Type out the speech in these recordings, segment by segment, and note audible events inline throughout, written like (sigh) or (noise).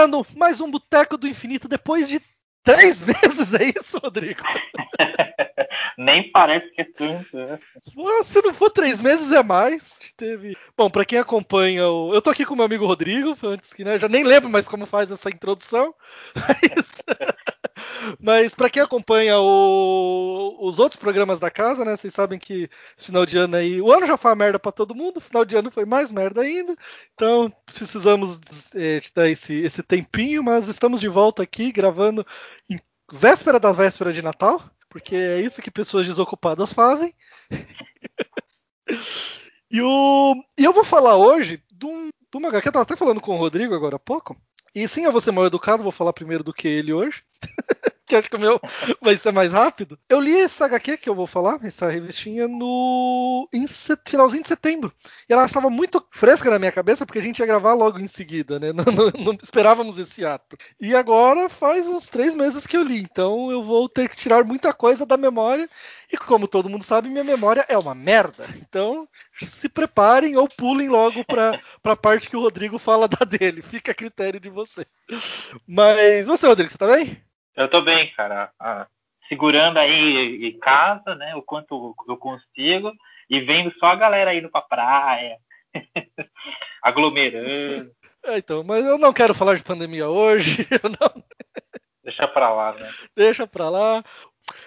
Começando mais um Boteco do Infinito depois de três (laughs) meses, é isso, Rodrigo? (laughs) Nem parece que é tanto. Né? Se não for três meses, é mais. Teve. Bom, para quem acompanha o. Eu tô aqui com o meu amigo Rodrigo, antes que, né? Já nem lembro mais como faz essa introdução. (laughs) Mas. Mas para quem acompanha o, os outros programas da casa, né? Vocês sabem que esse final de ano aí, o ano já foi uma merda para todo mundo, final de ano foi mais merda ainda. Então precisamos é, dar esse, esse tempinho, mas estamos de volta aqui gravando em véspera das vésperas de Natal, porque é isso que pessoas desocupadas fazem. (laughs) e, o, e eu vou falar hoje de, um, de uma HQ, eu tava até falando com o Rodrigo agora há pouco. E sim, eu vou ser mal educado, vou falar primeiro do que ele hoje. (laughs) que acho que o meu vai ser mais rápido. Eu li essa HQ que eu vou falar, essa revistinha, no em finalzinho de setembro. E ela estava muito fresca na minha cabeça, porque a gente ia gravar logo em seguida, né? (laughs) Não, não, não, esperávamos esse ato. E agora faz uns três meses que eu li, então eu vou ter que tirar muita coisa da memória. E como todo mundo sabe, minha memória é uma merda. Então se preparem ou pulem logo para a parte que o Rodrigo fala da dele. Fica a critério de você. Mas você, Rodrigo, você tá bem? Eu tô bem, cara. Ah, segurando aí em casa, né? O quanto eu consigo. E vendo só a galera indo pra praia. (laughs) aglomerando. É, então, mas eu não quero falar de pandemia hoje. (laughs) Não... Deixa pra lá, né? Deixa pra lá.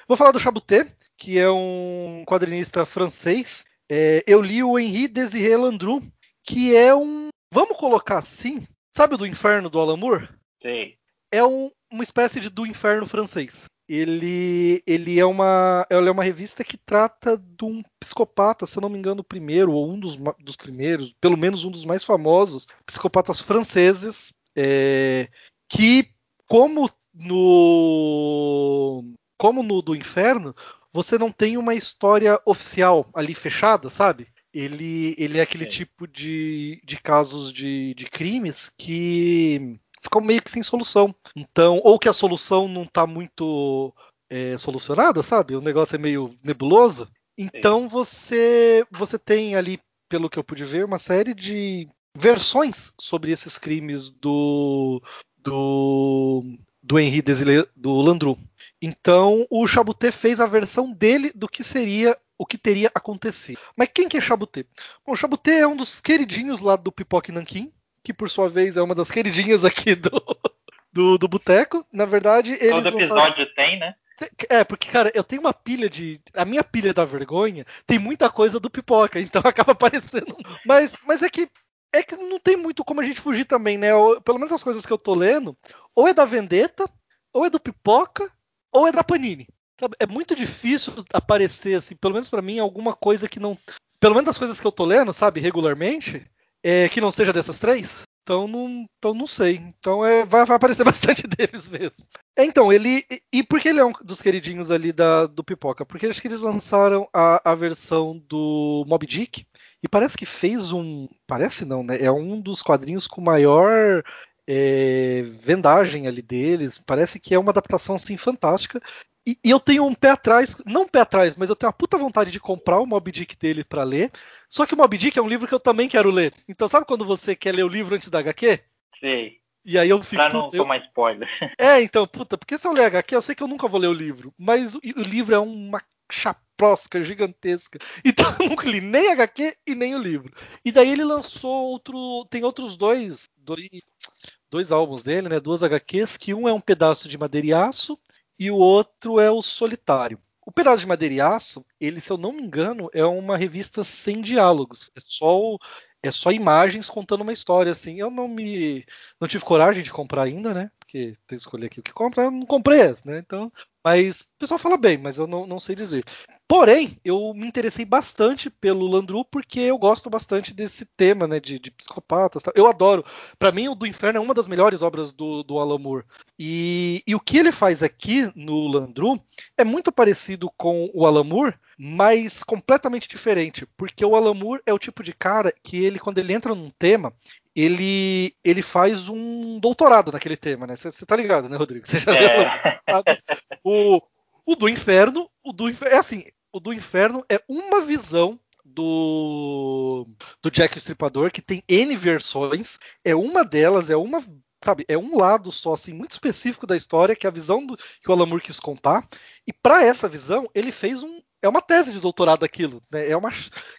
Vou falar do Chabuté, que é um quadrinista francês. É, eu li o Henri Désiré Landru, que é um. Vamos colocar assim. Sabe o do Inferno do Alamur? Sim é um, uma espécie de do inferno francês. Ele, ele, é uma, ela é uma revista que trata de um psicopata, se eu não me engano, o primeiro, ou um dos, dos primeiros, pelo menos um dos mais famosos, psicopatas franceses, é, que, como no, como no do inferno, você não tem uma história oficial ali fechada, sabe? Ele, ele é aquele tipo de, de casos de, de crimes que ficam meio que sem solução. Então, ou que a solução não está muito é, solucionada, sabe? O negócio é meio nebuloso. Então você você tem ali, pelo que eu pude ver, uma série de versões sobre esses crimes do do do Henri Desilets, do Landru. Então o Chabuté fez a versão dele do que seria o que teria acontecido. Mas quem que é Chabuté? Bom, o Chabuté é um dos queridinhos lá do Pipoque Nankin, que por sua vez é uma das queridinhas aqui do, do, do Boteco. Na verdade, eles. Todo episódio tem, né? É, porque, cara, eu tenho uma pilha de. A minha pilha da vergonha tem muita coisa do pipoca, então (laughs) acaba aparecendo. Mas, mas é que. É que não tem muito como a gente fugir também, né? pelo menos as coisas que eu tô lendo, ou é da Vendetta, ou é do pipoca, ou é da Panini. Sabe? É muito difícil aparecer, assim, pelo menos para mim, alguma coisa que não. Pelo menos das coisas que eu tô lendo, sabe, regularmente, é, que não seja dessas três? Então não, então não sei. Então é, vai, vai, aparecer (laughs) bastante deles mesmo. É, então, ele. E por que ele é um dos queridinhos ali da, do Pipoca? Porque acho que eles lançaram a, a versão do Mob Dick. E parece que fez um. Parece não, né? É um dos quadrinhos com maior é, vendagem ali deles. Parece que é uma adaptação assim fantástica. E, e, eu tenho um pé atrás, não um pé atrás, mas eu tenho uma puta vontade de comprar o Mob Dick dele para ler. Só que o Mob Dick é um livro que eu também quero ler. Então sabe quando você quer ler o livro antes da HQ? Sei. E aí eu fico. Pra não tomar eu... spoiler. (laughs) É, então, puta, porque se eu ler HQ, eu sei que eu nunca vou ler o livro. Mas o, o livro é uma chaprosca gigantesca. (laughs) Então eu nunca li nem HQ e nem o livro. E daí ele lançou outro. Tem outros dois. Dois, dois álbuns dele, né? Duas HQs, que um é um pedaço de madeira e aço e o outro é o Solitário. O Pedaço de Madeira e Aço, ele, se eu não me engano, é uma revista sem diálogos. É só, é só imagens contando uma história, assim. Eu não me. não tive coragem de comprar ainda, né? Porque tem que escolher aqui o que comprar, eu não comprei esse, né? Então. Mas o pessoal fala bem, mas eu não, não sei dizer. Porém, eu me interessei bastante pelo Landru porque eu gosto bastante desse tema, né, de, de psicopatas. Eu adoro. Para mim, o do Inferno é uma das melhores obras do, do Alan Moore. E, e o que ele faz aqui no Landru é muito parecido com o Alan Moore, mas completamente diferente, porque o Alan Moore é o tipo de cara que ele, quando ele entra num tema, ele, ele faz um doutorado naquele tema, né? Você tá ligado, né, Rodrigo? Você já é. (laughs) sabe? O, o do inferno, o do inferno, é assim, o do inferno é uma visão do, do Jack o Stripador, que tem N versões, é uma delas, é uma sabe, é um lado só, assim, muito específico da história, que é a visão do, que o Alan Moore quis contar. E para essa visão, ele fez um. É uma tese de doutorado daquilo. Né? É uma.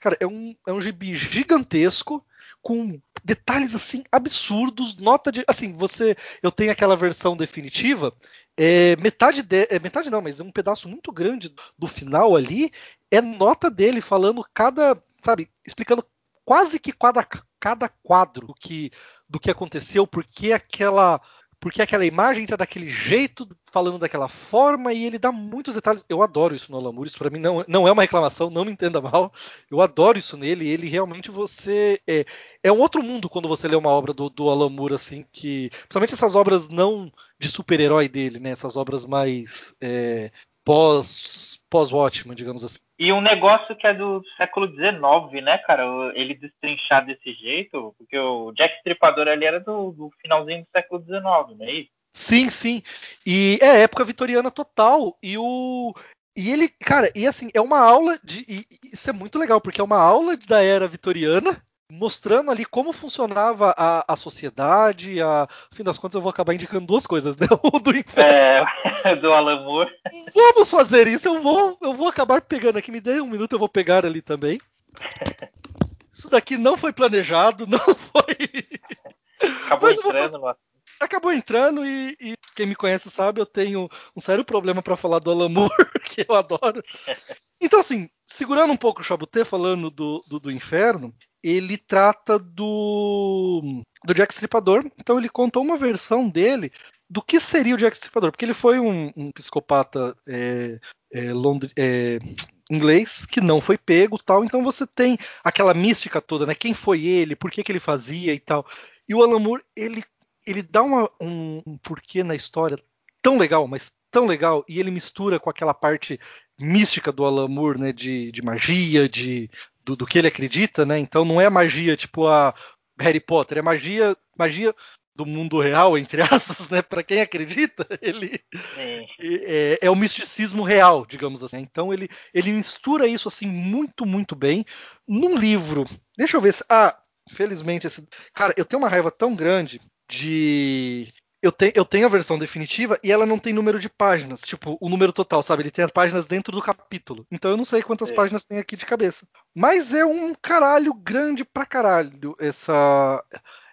Cara, é um, é um gibi gigantesco com detalhes assim absurdos, nota de, assim, você, eu tenho aquela versão definitiva, é, metade de, é, metade não, mas um pedaço muito grande do final ali é nota dele falando cada, sabe, explicando quase que cada, cada quadro que, do que aconteceu, porque aquela porque aquela imagem está daquele jeito, falando daquela forma, e ele dá muitos detalhes. Eu adoro isso no Alamur, isso para mim não, não é uma reclamação, não me entenda mal. Eu adoro isso nele, ele realmente você. É, é um outro mundo quando você lê uma obra do, do Alamur, assim, que. Principalmente essas obras não de super-herói dele, né? Essas obras mais é, pós pós-Watchman, digamos assim. E um negócio que é do século XIX, né, cara? Ele destrinchar desse jeito, porque o Jack Stripador ali era do, do finalzinho do século XIX, não é isso? Sim, sim. E é época vitoriana total. E o. E ele, cara, e assim, é uma aula de. E, isso é muito legal, porque é uma aula da era vitoriana mostrando ali como funcionava a, a sociedade. A, no fim das contas, eu vou acabar indicando duas coisas, né? (laughs) O do inferno. É, (laughs) do Alan Moore. Vamos fazer isso. Eu vou, eu vou acabar pegando aqui. Me dê um minuto, eu vou pegar ali também. Isso daqui não foi planejado, (laughs) não foi. Acabou Mas entrando vou... Acabou entrando e, e, quem me conhece sabe, eu tenho um sério problema para falar do Alan Moore, (laughs) que eu adoro. Então, assim, segurando um pouco o Chabutê, falando do, do, do inferno, ele trata do, do Jack Stripador. Então ele conta uma versão dele do que seria o Jack Stripador, porque ele foi um, um psicopata é, é, é, inglês que não foi pego, tal. Então você tem aquela mística toda, né? Quem foi ele, por que, que ele fazia e tal. E o Alan Moore ele ele dá uma, um, um porquê na história tão legal, mas tão legal, e ele mistura com aquela parte mística do Alan Moore, né? De, de magia, de do, do, que ele acredita, né? Então não é magia tipo a Harry Potter, é magia, magia do mundo real, entre aspas, né? Para quem acredita, (laughs) ele é. É, é, o misticismo real, digamos assim. Então ele, ele mistura isso assim muito, muito bem num livro. Deixa eu ver se. Ah, felizmente esse. Cara, eu tenho uma raiva tão grande de eu, te, eu tenho a versão definitiva e ela não tem número de páginas, tipo, o número total, sabe? Ele tem as páginas dentro do capítulo. Então eu não sei quantas é. páginas tem aqui de cabeça. Mas é um caralho grande pra caralho essa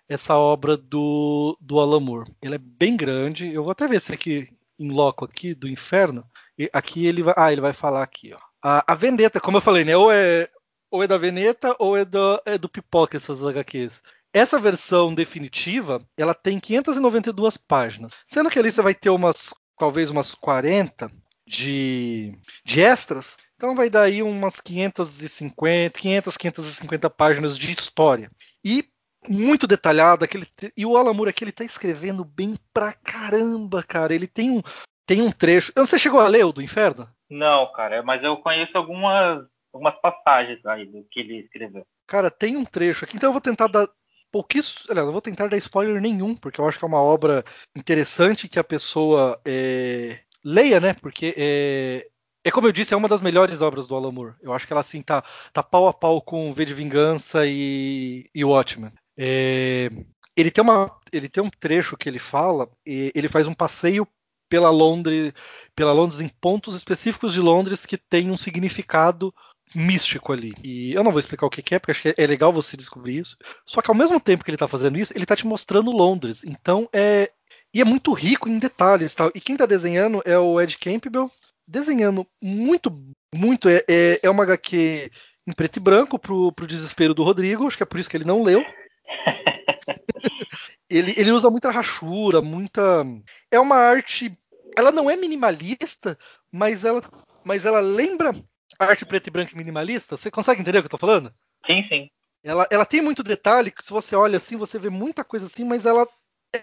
essa obra do, do Alan Moore. Ele é bem grande. Eu vou até ver se aqui em loco aqui do inferno. E aqui ele vai, ah, ele vai falar aqui, ó. A, a Vendetta, como eu falei, né? Ou é ou é da Veneta ou é do, é do Pipoca essas HQs. Essa versão definitiva, ela tem 592 páginas, sendo que ali você vai ter umas, talvez umas 40 de, de extras, então vai dar aí umas 550, 500, 550 páginas de história. E muito detalhada, aquele, e o Alan Moore aqui ele tá escrevendo bem pra caramba, cara. Ele tem um, tem um trecho. Você chegou a ler o do Inferno? Não, cara, mas eu conheço algumas, algumas passagens aí do que ele escreveu. Cara, tem um trecho aqui, então eu vou tentar dar, pouquíssimo. Aliás, eu vou tentar dar spoiler nenhum, porque eu acho que é uma obra interessante que a pessoa é, leia, né? Porque é, é como eu disse, é uma das melhores obras do Alan Moore. Eu acho que ela assim tá, tá pau a pau com V de Vingança e, e Watchmen. É, ele tem uma, ele tem um trecho que ele fala, ele faz um passeio pela Londres, pela Londres em pontos específicos de Londres que tem um significado místico ali. E eu não vou explicar o que é, porque acho que é legal você descobrir isso. Só que ao mesmo tempo que ele está fazendo isso, ele está te mostrando Londres. Então é. E é muito rico em detalhes tal. E quem está desenhando é o Ed Campbell, desenhando muito, muito. É, é, é uma HQ em preto e branco pro, pro desespero do Rodrigo, acho que é por isso que ele não leu. (laughs) ele, ele usa muita rachura, muita. É uma arte. Ela não é minimalista, mas ela, mas ela lembra arte preta e branca minimalista, você consegue entender o que eu tô falando? Sim, sim. Ela, ela tem muito detalhe, que se você olha assim, você vê muita coisa assim, mas ela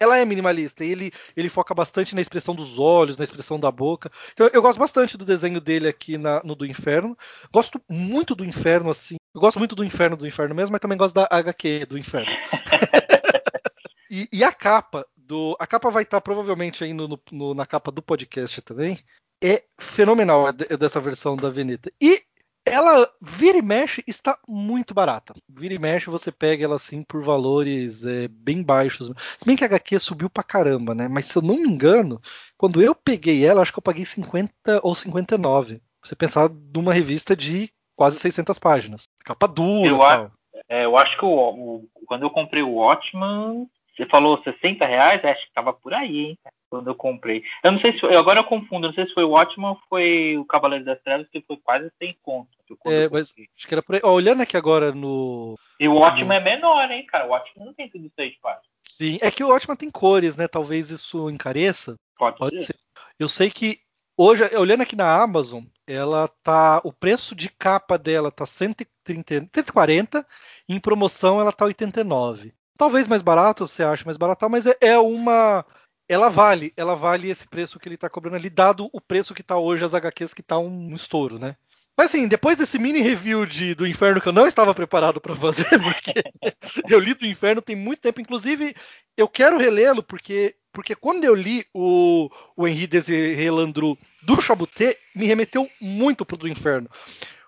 ela é minimalista e ele, ele foca bastante na expressão dos olhos, na expressão da boca. Então, eu gosto bastante do desenho dele aqui na, no do Inferno. Gosto muito do Inferno, assim. Eu gosto muito do Inferno do Inferno mesmo, mas também gosto da HQ do Inferno. (laughs) e, e, a capa do. A capa vai estar provavelmente aí no, no, na capa do podcast também é fenomenal dessa versão da Veneta. E ela vira e mexe está muito barata. Vira e mexe você pega ela assim por valores é, bem baixos. Se bem que a HQ subiu pra caramba, né? Mas se eu não me engano, quando eu peguei ela, acho que eu paguei 50 ou 59. Você pensar numa revista de quase 600 páginas. Capa dura eu, tal. É, eu acho que o, o, quando eu comprei o Watchman, você falou 60 reais? Acho que tava por aí, hein? Quando eu comprei. Eu não sei se foi, agora eu confundo, não sei se foi o Watchman ou foi o Cavaleiro das Trevas, que foi quase 100 conto. É, mas acho que era por aí. Ó, olhando aqui agora no. E o Watchman no... é menor, hein, cara? O Watchman não tem tudo isso aí de páginas. Sim, é que o Watchman tem cores, né? Talvez isso encareça. Pode, Pode ser. ser. Eu sei que hoje, olhando aqui na Amazon, ela tá. O preço de capa dela tá 130, 140, em promoção ela tá 89. Talvez mais barato, você acha mais barato, mas é, é uma. Ela vale, ela vale esse preço que ele tá cobrando ali, dado o preço que tá hoje as HQs, que tá um estouro, né? Mas assim, depois desse mini review de, do Inferno que eu não estava preparado para fazer, (laughs) porque eu li do Inferno tem muito tempo, inclusive eu quero relê-lo porque porque quando eu li o, o Henri Desiré Landru do Chabuté, me remeteu muito pro do Inferno.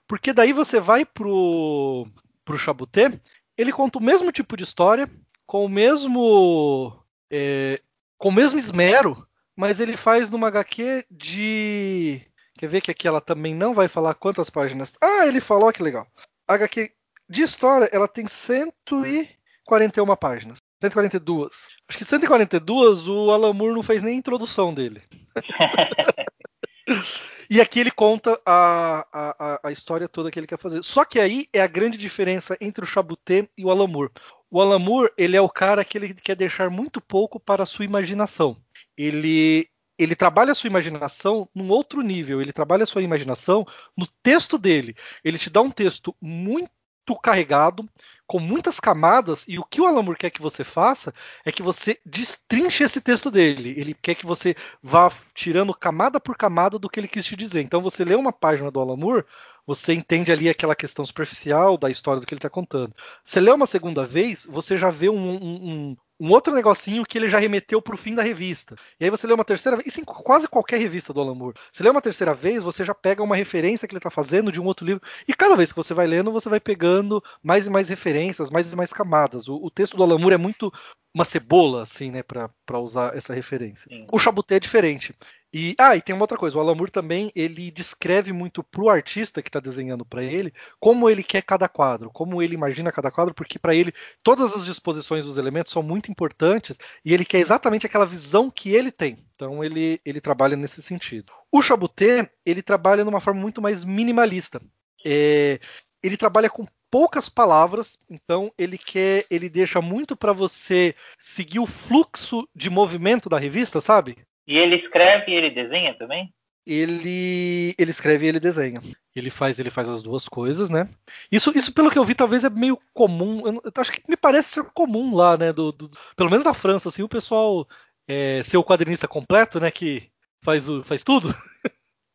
Porque daí você vai pro, pro Chabuté, ele conta o mesmo tipo de história, com o mesmo. É, com o mesmo esmero, mas ele faz numa HQ de Quer ver que aqui ela também não vai falar quantas páginas. Ah, ele falou que legal. A HQ de história, ela tem 141 páginas. 142. Acho que 142 o Alan Moore não fez nem introdução dele. (laughs) e aqui ele conta a, a, a, história toda que ele quer fazer. Só que aí é a grande diferença entre o Chabuté e o Alan Moore. O Alan Moore, ele é o cara que ele quer deixar muito pouco para a sua imaginação. Ele ele trabalha a sua imaginação num outro nível. Ele trabalha a sua imaginação no texto dele. Ele te dá um texto muito carregado, com muitas camadas, e o que o Alan Moore quer que você faça é que você destrinche esse texto dele. Ele quer que você vá tirando camada por camada do que ele quis te dizer. Então você lê uma página do Alan Moore, você entende ali aquela questão superficial da história do que ele está contando. Você lê uma segunda vez, você já vê um, um, um outro negocinho que ele já remeteu pro fim da revista. E aí você lê uma terceira vez, isso em quase qualquer revista do Alan Moore. Você lê uma terceira vez, você já pega uma referência que ele está fazendo de um outro livro. E cada vez que você vai lendo, você vai pegando mais e mais referências, mais e mais camadas. O, o texto do Alan Moore é muito uma cebola, assim, né, para usar essa referência. Sim. O Chabuté é diferente. E, ah, e tem uma outra coisa, o Alan Moore também, ele descreve muito pro artista que está desenhando para ele, como ele quer cada quadro, como ele imagina cada quadro, porque para ele todas as disposições dos elementos são muito importantes e ele quer exatamente aquela visão que ele tem. Então ele, ele trabalha nesse sentido. O Chabuté, ele trabalha numa forma muito mais minimalista. É, ele trabalha com poucas palavras, então ele quer, ele deixa muito para você seguir o fluxo de movimento da revista, sabe? E ele escreve e ele desenha também? Ele, ele escreve e ele desenha. Ele faz, ele faz as duas coisas, né? Isso, isso pelo que eu vi, talvez é meio comum. Eu, eu acho que me parece ser comum lá, né? Do, do, pelo menos na França, assim, o pessoal é, ser o quadrinista completo, né? Que faz, o, faz tudo.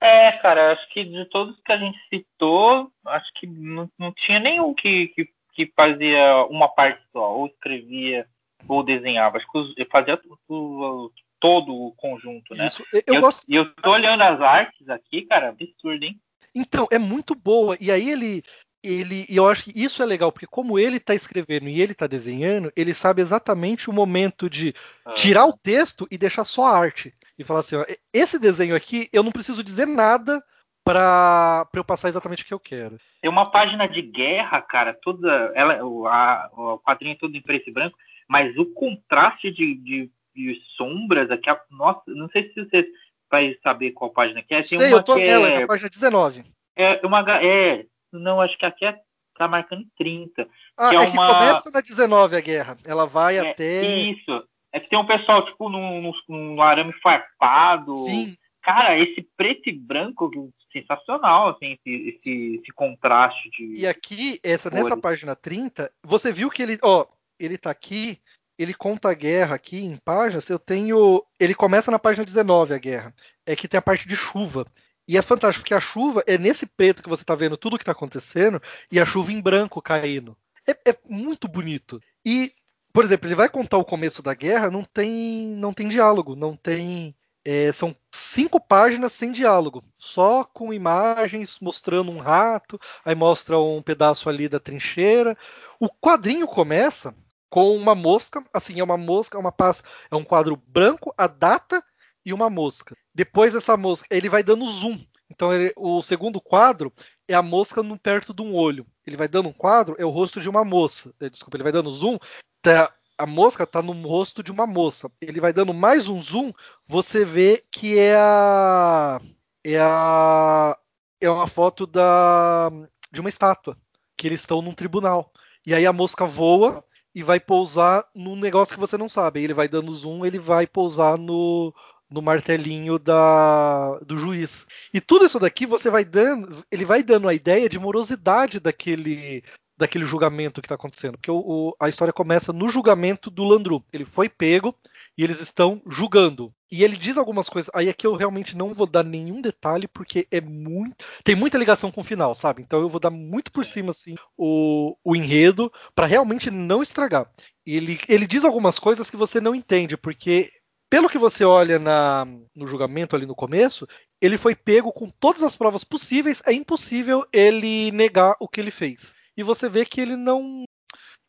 É, cara, acho que de todos que a gente citou, acho que não, não tinha nenhum que, que, que, fazia uma parte só, ou escrevia ou desenhava. Acho que fazia tudo, todo o conjunto, né? Isso. Eu, eu, gosto... E eu tô olhando as artes aqui, cara, absurdo, hein? Então, é muito boa. E aí ele. Ele, e eu acho que isso é legal, porque como ele está escrevendo e ele está desenhando, ele sabe exatamente o momento de ah. tirar o texto e deixar só a arte. E falar assim, ó, esse desenho aqui, eu não preciso dizer nada para eu passar exatamente o que eu quero. Tem uma página de guerra, cara, toda ela, o, a, o quadrinho é todo em preto e branco, mas o contraste de, de de sombras aqui. Nossa, não sei se você vai saber qual página que é. Tem sei, uma eu tô nela, é, é a página 19. É uma. É, não, acho que aqui é, tá marcando 30. Ah, que é, é uma... que começa na 19 a guerra. Ela vai é, até. Isso. É que tem um pessoal, tipo, num, num arame farpado. Sim. Cara, esse preto e branco sensacional, assim, esse, esse, esse contraste de. E aqui, essa, nessa página 30, você viu que ele. Ó, ele tá aqui ele conta a guerra aqui em páginas, eu tenho. Ele começa na página 19 a guerra. É que tem a parte de chuva. E é fantástico, porque a chuva é nesse preto que você está vendo tudo o que está acontecendo, e a chuva em branco caindo. É, é, muito bonito. E, por exemplo, ele vai contar o começo da guerra, não tem, não tem diálogo, não tem. É, são cinco páginas sem diálogo, só com imagens mostrando um rato, aí mostra um pedaço ali da trincheira. O quadrinho começa com uma mosca, assim, é uma mosca, uma paz, é um quadro branco, a data e uma mosca. Depois dessa mosca, ele vai dando zoom. Então ele, o segundo quadro é a mosca no, perto de um olho. Ele vai dando um quadro, é o rosto de uma moça. É, desculpa, ele vai dando zoom, tá, a mosca está no rosto de uma moça. Ele vai dando mais um zoom, você vê que é a é a é uma foto da de uma estátua que eles estão num tribunal. E aí a mosca voa e vai pousar num negócio que você não sabe. Ele vai dando zoom, ele vai pousar no, no martelinho da, do juiz. E tudo isso daqui você vai dando, ele vai dando a ideia de morosidade daquele daquele julgamento que está acontecendo. Porque o, o, a história começa no julgamento do Landru. Ele foi pego e eles estão julgando. E ele diz algumas coisas. Aí aqui eu realmente não vou dar nenhum detalhe, porque é muito. Tem muita ligação com o final, sabe? Então eu vou dar muito por cima, assim, o, o enredo, para realmente não estragar. Ele, ele diz algumas coisas que você não entende, porque. Pelo que você olha na, no julgamento ali no começo, ele foi pego com todas as provas possíveis, é impossível ele negar o que ele fez e você vê que ele não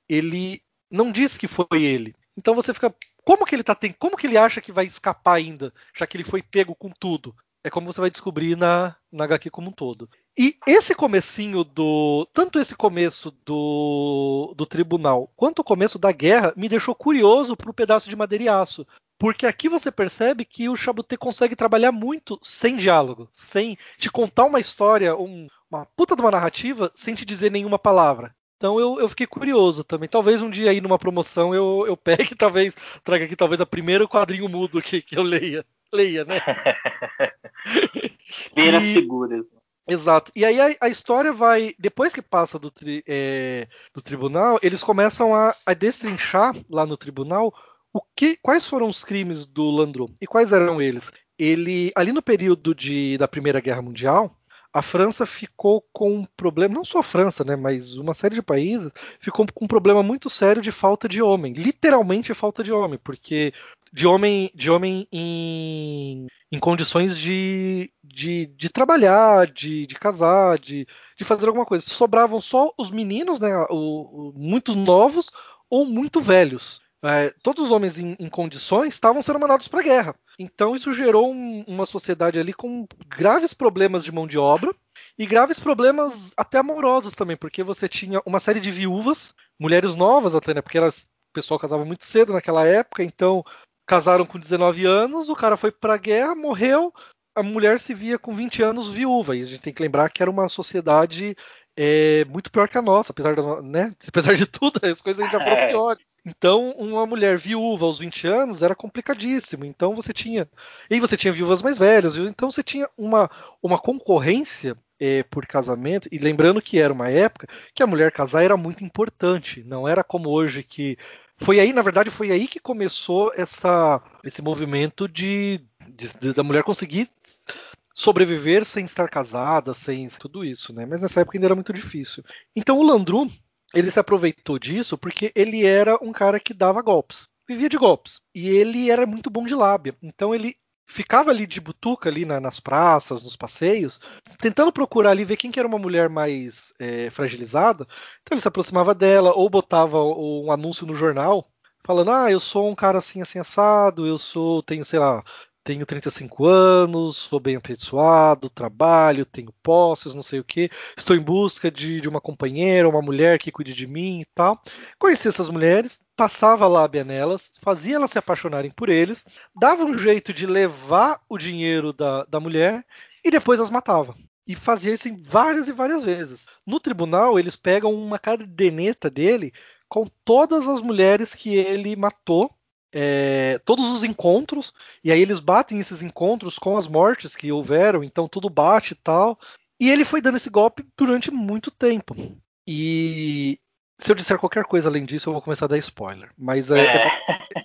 ele não diz que foi ele. Então você fica, como que ele tá tem, como que ele acha que vai escapar ainda, já que ele foi pego com tudo? É como você vai descobrir na, na HQ como um todo. E esse comecinho do. Tanto esse começo do, do tribunal quanto o começo da guerra me deixou curioso pro pedaço de madeira e aço. Porque aqui você percebe que o Chabuté consegue trabalhar muito sem diálogo, sem te contar uma história, um, uma puta de uma narrativa, sem te dizer nenhuma palavra. Então eu, eu fiquei curioso também. Talvez um dia aí numa promoção eu, eu pegue (laughs) talvez traga aqui talvez a primeiro quadrinho mudo que, que eu leia. Leia, né? (laughs) Vira e... seguras. Exato. E aí a, a, história vai. Depois que passa do, tri, é, do tribunal, eles começam a, a, destrinchar lá no tribunal o que, quais foram os crimes do Landru e quais eram eles. Ele, ali no período de, da Primeira Guerra Mundial, a França ficou com um problema, não só a França, né, mas uma série de países ficou com um problema muito sério de falta de homem, literalmente falta de homem, porque de homem, de homem em, em condições de, de, de trabalhar, de, de casar, de, de fazer alguma coisa. Sobravam só os meninos, né, o, o, muito novos ou muito velhos é, todos os homens em, em condições estavam sendo mandados para a guerra. Então isso gerou um, uma sociedade ali com graves problemas de mão de obra e graves problemas até amorosos também, porque você tinha uma série de viúvas, mulheres novas até, né? Porque elas, o pessoal casava muito cedo naquela época, então casaram com 19 anos, o cara foi para a guerra, morreu, a mulher se via com 20 anos viúva. E a gente tem que lembrar que era uma sociedade é, muito pior que a nossa, apesar, da, né? (laughs) apesar de tudo, as coisas já foram é. piores. Então, uma mulher viúva aos 20 anos era complicadíssimo. Então, você tinha. E você tinha viúvas mais velhas, então você tinha uma, uma concorrência é, por casamento. E lembrando que era uma época que a mulher casar era muito importante. Não era como hoje que. Foi aí, na verdade, foi aí que começou essa, esse movimento de, de, de da mulher conseguir sobreviver sem estar casada, sem tudo isso, né? Mas nessa época ainda era muito difícil. Então o Landru ele se aproveitou disso porque ele era um cara que dava golpes, vivia de golpes. E ele era muito bom de lábia. Então ele ficava ali de butuca ali na, nas praças, nos passeios, tentando procurar ali ver quem que era uma mulher mais é, fragilizada. Então ele se aproximava dela ou botava um anúncio no jornal falando: "Ah, eu sou um cara assim assim assado, eu sou, tenho, sei lá, tenho 35 anos, sou bem apessoado, trabalho, tenho posses, não sei o que, estou em busca de, de, uma companheira, uma mulher que cuide de mim e tal. Conheci essas mulheres, passava lábia nelas, fazia elas se apaixonarem por eles, dava um jeito de levar o dinheiro da, da mulher e depois as matava. E fazia isso várias e várias vezes. No tribunal, eles pegam uma caderneta dele com todas as mulheres que ele matou é, todos os encontros, e aí eles batem esses encontros com as mortes que houveram, então tudo bate e tal. E ele foi dando esse golpe durante muito tempo. E se eu disser qualquer coisa além disso, eu vou começar a dar spoiler. Mas é, é.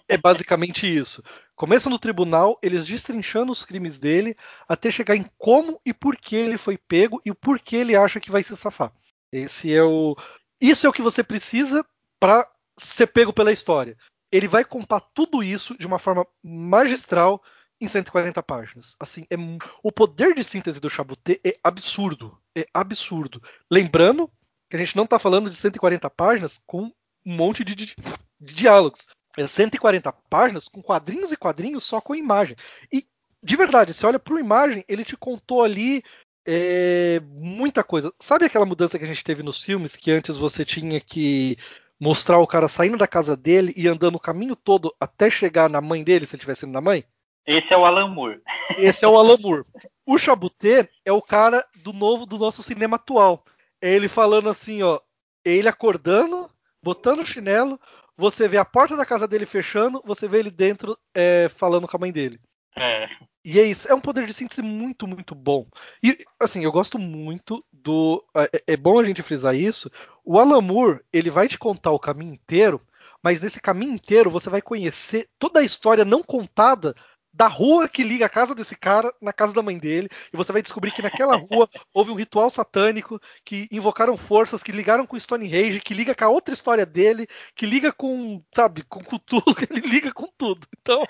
é, basicamente isso. Começa no tribunal, eles destrinchando os crimes dele, até chegar em como e por que ele foi pego e por que ele acha que vai se safar. Esse é o. Isso é o que você precisa para ser pego pela história ele vai contar tudo isso de uma forma magistral em 140 páginas. Assim, é, o poder de síntese do Chabuté é absurdo. É absurdo. Lembrando que a gente não está falando de 140 páginas com um monte de, de, de diálogos. É 140 páginas com quadrinhos e quadrinhos só com imagem. E, de verdade, você olha para uma imagem, ele te contou ali é, muita coisa. Sabe aquela mudança que a gente teve nos filmes, que antes você tinha que mostrar o cara saindo da casa dele e andando o caminho todo até chegar na mãe dele, se ele estivesse indo na mãe? Esse é o Alan Moore. Esse é o Alan Moore. O Chabuté é o cara do novo do nosso cinema atual. É ele falando assim, ó, é ele acordando, botando o chinelo, você vê a porta da casa dele fechando, você vê ele dentro é, falando com a mãe dele. É. E é isso, é um poder de síntese muito, muito bom. E, assim, eu gosto muito do. É, é bom a gente frisar isso. O Alan Moore, ele vai te contar o caminho inteiro, mas nesse caminho inteiro você vai conhecer toda a história não contada da rua que liga a casa desse cara na casa da mãe dele, e você vai descobrir que naquela rua (laughs) houve um ritual satânico, que invocaram forças, que ligaram com Stonehenge, que liga com a outra história dele, que liga com, sabe, com Cthulhu, (laughs) que ele liga com tudo. Então,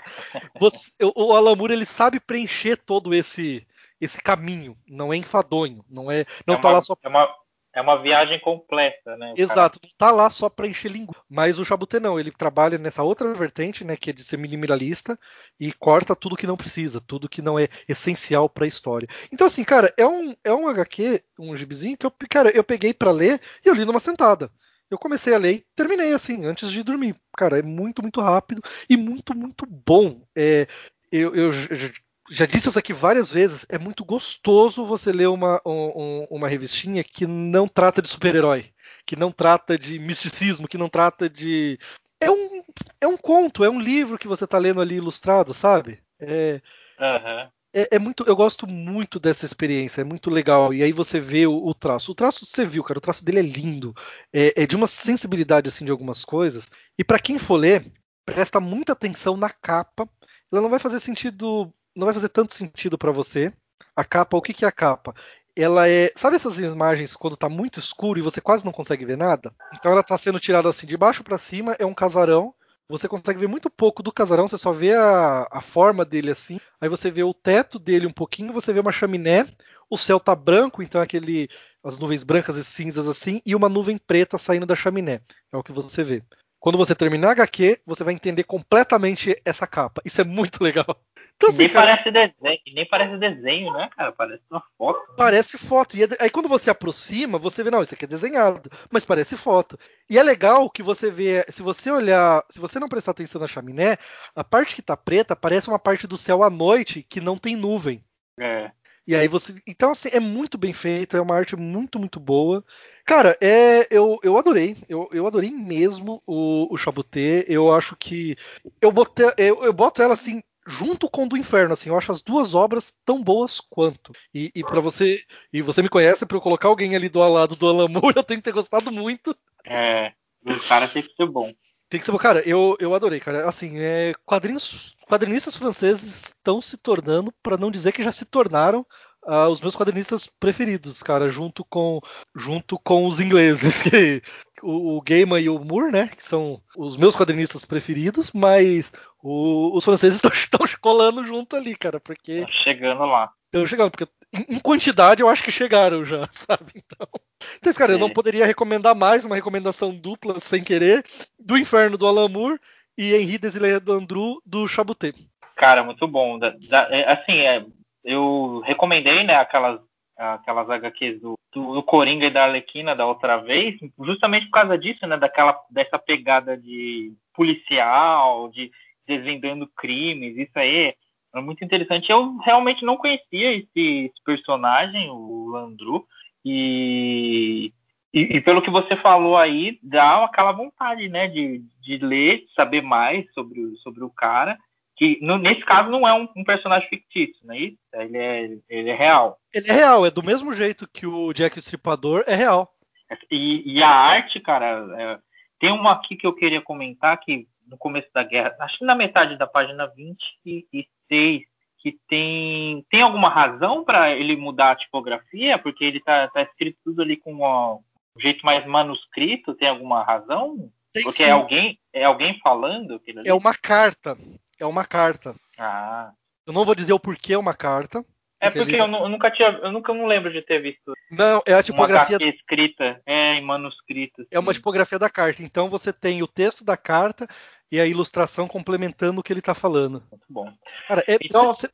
você, o Alan Moore, ele sabe preencher todo esse esse caminho, não é enfadonho, não é, não é tá uma, lá só é uma, é uma viagem completa, né? Exato, não tá lá só para encher língua. Mas o Chabuté não, ele trabalha nessa outra vertente, né, que é de ser minimalista e corta tudo que não precisa, tudo que não é essencial para a história. Então assim, cara, é um é um HQ, um gibizinho que eu, cara, eu peguei para ler e eu li numa sentada. Eu comecei a ler e terminei assim, antes de dormir. Cara, é muito, muito rápido e muito, muito bom. É, eu, eu já disse isso aqui várias vezes, é muito gostoso você ler uma, um, uma revistinha que não trata de super-herói, que não trata de misticismo, que não trata de. É um, é um conto, é um livro que você está lendo ali ilustrado, sabe? É, uhum. é, é, muito. Eu gosto muito dessa experiência, é muito legal. E aí você vê o, o traço. O traço você viu, cara, o traço dele é lindo. É, é de uma sensibilidade assim de algumas coisas. E para quem for ler, presta muita atenção na capa. Ela não vai fazer sentido não vai fazer tanto sentido para você. A capa, o que, que é a capa? Ela é. Sabe essas imagens quando tá muito escuro e você quase não consegue ver nada? Então ela tá sendo tirada assim de baixo para cima, é um casarão. Você consegue ver muito pouco do casarão, você só vê a, a forma dele assim. Aí você vê o teto dele um pouquinho, você vê uma chaminé, o céu tá branco, então aquele. as nuvens brancas e cinzas assim, e uma nuvem preta saindo da chaminé. É o que você vê. Quando você terminar a HQ, você vai entender completamente essa capa. Isso é muito (laughs) legal. Então, assim, nem cara, parece desenho, nem parece desenho, né, cara? Parece uma foto. Parece foto. E é aí quando você aproxima, você vê, não, isso aqui é desenhado, mas parece foto. E é legal que você vê, se você olhar, se você não prestar atenção na chaminé, a parte que tá preta parece uma parte do céu à noite que não tem nuvem. É. E aí você. Então, assim, é muito bem feito, é uma arte muito, muito boa. Cara, é, eu, eu adorei. Eu, eu adorei mesmo o, o Chabuté. Eu acho que. Eu, botei, eu, eu boto ela assim junto com o do Inferno, assim, eu acho as duas obras tão boas quanto. E, e para você, e você me conhece, para eu colocar alguém ali do lado do Alan Moore, (laughs) eu tenho que ter gostado muito. É, o cara tem que ser bom. Tem que ser bom. Cara, eu, eu adorei, cara. Assim, é, quadrinhos, quadrinistas franceses estão se tornando, para não dizer que já se tornaram, uh, os meus quadrinistas preferidos, cara, junto com, junto com os ingleses, (laughs) que, o, o Gaiman e o Moore, né, que são os meus quadrinistas preferidos, mas o, os franceses (laughs) estão colando junto ali, cara, porque... Tá chegando lá. Estão chegando, porque em, quantidade eu acho que chegaram já, (laughs) sabe? Então, então cara, é. eu não poderia recomendar mais uma recomendação dupla, sem querer, do Inferno do Alan Moore e Henri Desilets do Andrew do Chabuté. Cara, muito bom. Da, da, é, assim, é, eu recomendei, né, aquelas, aquelas HQs do, do, Coringa e da Arlequina da outra vez, justamente por causa disso, né, daquela, dessa pegada de policial, de desvendando crimes, isso aí é muito interessante. Eu realmente não conhecia esse, esse personagem, o Landru, e, e, e, pelo que você falou aí, dá aquela vontade, né, de, de ler, saber mais sobre, sobre o cara que no, nesse caso não é um, um, personagem fictício, não é isso? Ele é, ele é real. Ele é real, é do mesmo jeito que o Jack Stripador é real. E, e a arte, cara, é, tem uma aqui que eu queria comentar que no começo da guerra, acho que na metade da página 26, que tem tem alguma razão para ele mudar a tipografia, porque ele tá, tá escrito tudo ali com um jeito mais manuscrito, tem alguma razão? Tem porque é sim. é alguém é alguém falando? É uma carta é uma carta. Ah. Eu não vou dizer o porquê uma carta. É porque, eu, eu, nunca tinha, eu nunca não lembro de ter visto. Não, é a tipografia uma escrita, é em manuscrito. Assim. É uma tipografia da carta. Então você tem o texto da carta e a ilustração complementando o que ele está falando. Muito bom. Cara, é, então você,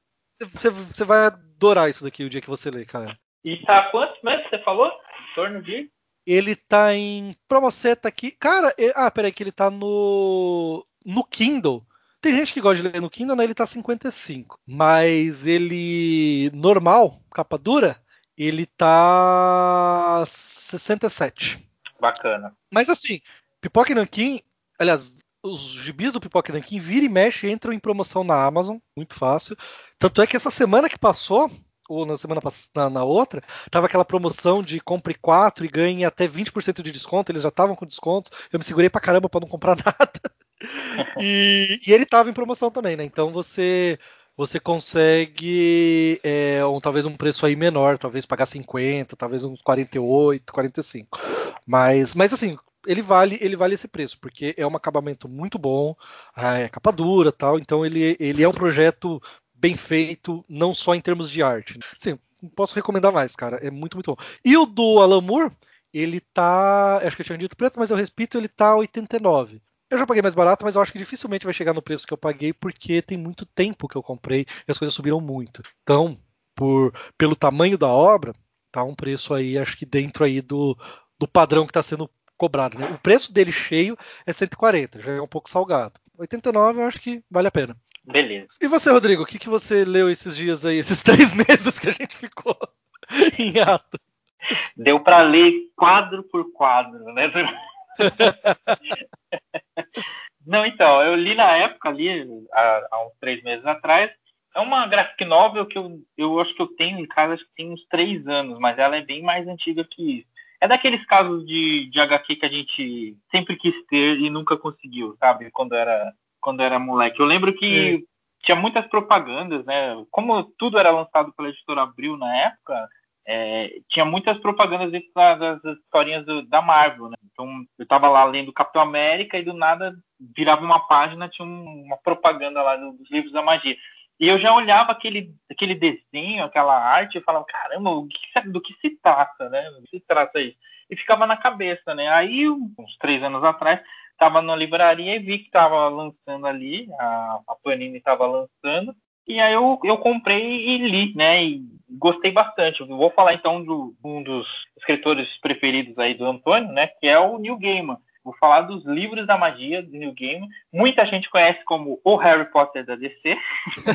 você, você vai adorar isso daqui o dia que você ler, cara. E tá quanto mesmo você falou? Em torno de ele tá em promoceta aqui. Cara, ele, ah, peraí, que ele tá no no Kindle. Tem gente que gosta de ler no Kindle, né? Ele tá 55. Mas ele normal, capa dura, ele tá 67. Bacana. Mas assim, Pipoca e Nankin, aliás, os gibis do Pipoca e Nankin vira e mexe entram em promoção na Amazon, muito fácil. Tanto é que essa semana que passou, ou na semana passada, na outra, tava aquela promoção de compre 4 e ganhe até 20% de desconto, eles já estavam com desconto. Eu me segurei pra caramba pra não comprar (laughs) nada. (laughs) e, e, ele tava em promoção também, né? Então você você consegue é, um, talvez um preço aí menor, talvez pagar 50, talvez uns 48, 45. Mas, mas assim, ele vale ele vale esse preço, porque é um acabamento muito bom, é capa dura tal, então ele, ele é um projeto bem feito, não só em termos de arte. Sim, posso recomendar mais, cara. É muito, muito bom. E o do Alan Moore, ele tá. Acho que eu tinha dito preto, mas eu repito, ele tá 89. Eu já paguei mais barato, mas eu acho que dificilmente vai chegar no preço que eu paguei, porque tem muito tempo que eu comprei e as coisas subiram muito. Então, por, pelo tamanho da obra, tá um preço aí, acho que dentro aí do, do padrão que está sendo cobrado. Né? O preço dele cheio é 140, já é um pouco salgado. 89 eu acho que vale a pena. Beleza. E você, Rodrigo, o que, que você leu esses dias aí, esses (laughs) três meses que a gente ficou (laughs) em ato? Deu para ler quadro por quadro, né? (laughs) Não, então, eu li na época ali, há, há, uns três meses atrás. É uma graphic novel que eu, eu acho que eu tenho em casa, acho que tem uns três anos, mas ela é bem mais antiga que isso. É daqueles casos de, de HQ que a gente sempre quis ter e nunca conseguiu, sabe? Quando era quando era moleque. Eu lembro que é. tinha muitas propagandas, né? Como tudo era lançado pela editora Abril na época, é, tinha muitas propagandas dentro das, historinhas do, da Marvel, né? Então eu tava lá lendo Capitão América e do nada virava uma página, tinha uma propaganda lá dos livros da magia. E eu já olhava aquele, aquele desenho, aquela arte, e falava, caramba, o que, do que se trata, né? Do que se trata isso? E ficava na cabeça, né? Aí, uns três anos atrás, estava na livraria e vi que estava lançando ali, a, a Panini estava lançando, e aí eu, eu comprei e li, né? E gostei bastante. Eu vou falar então de um dos escritores preferidos aí do Antônio, né? Que é o Neil Gaiman. Vou falar dos livros da magia do Neil Gaiman. Muita gente conhece como o Harry Potter da DC.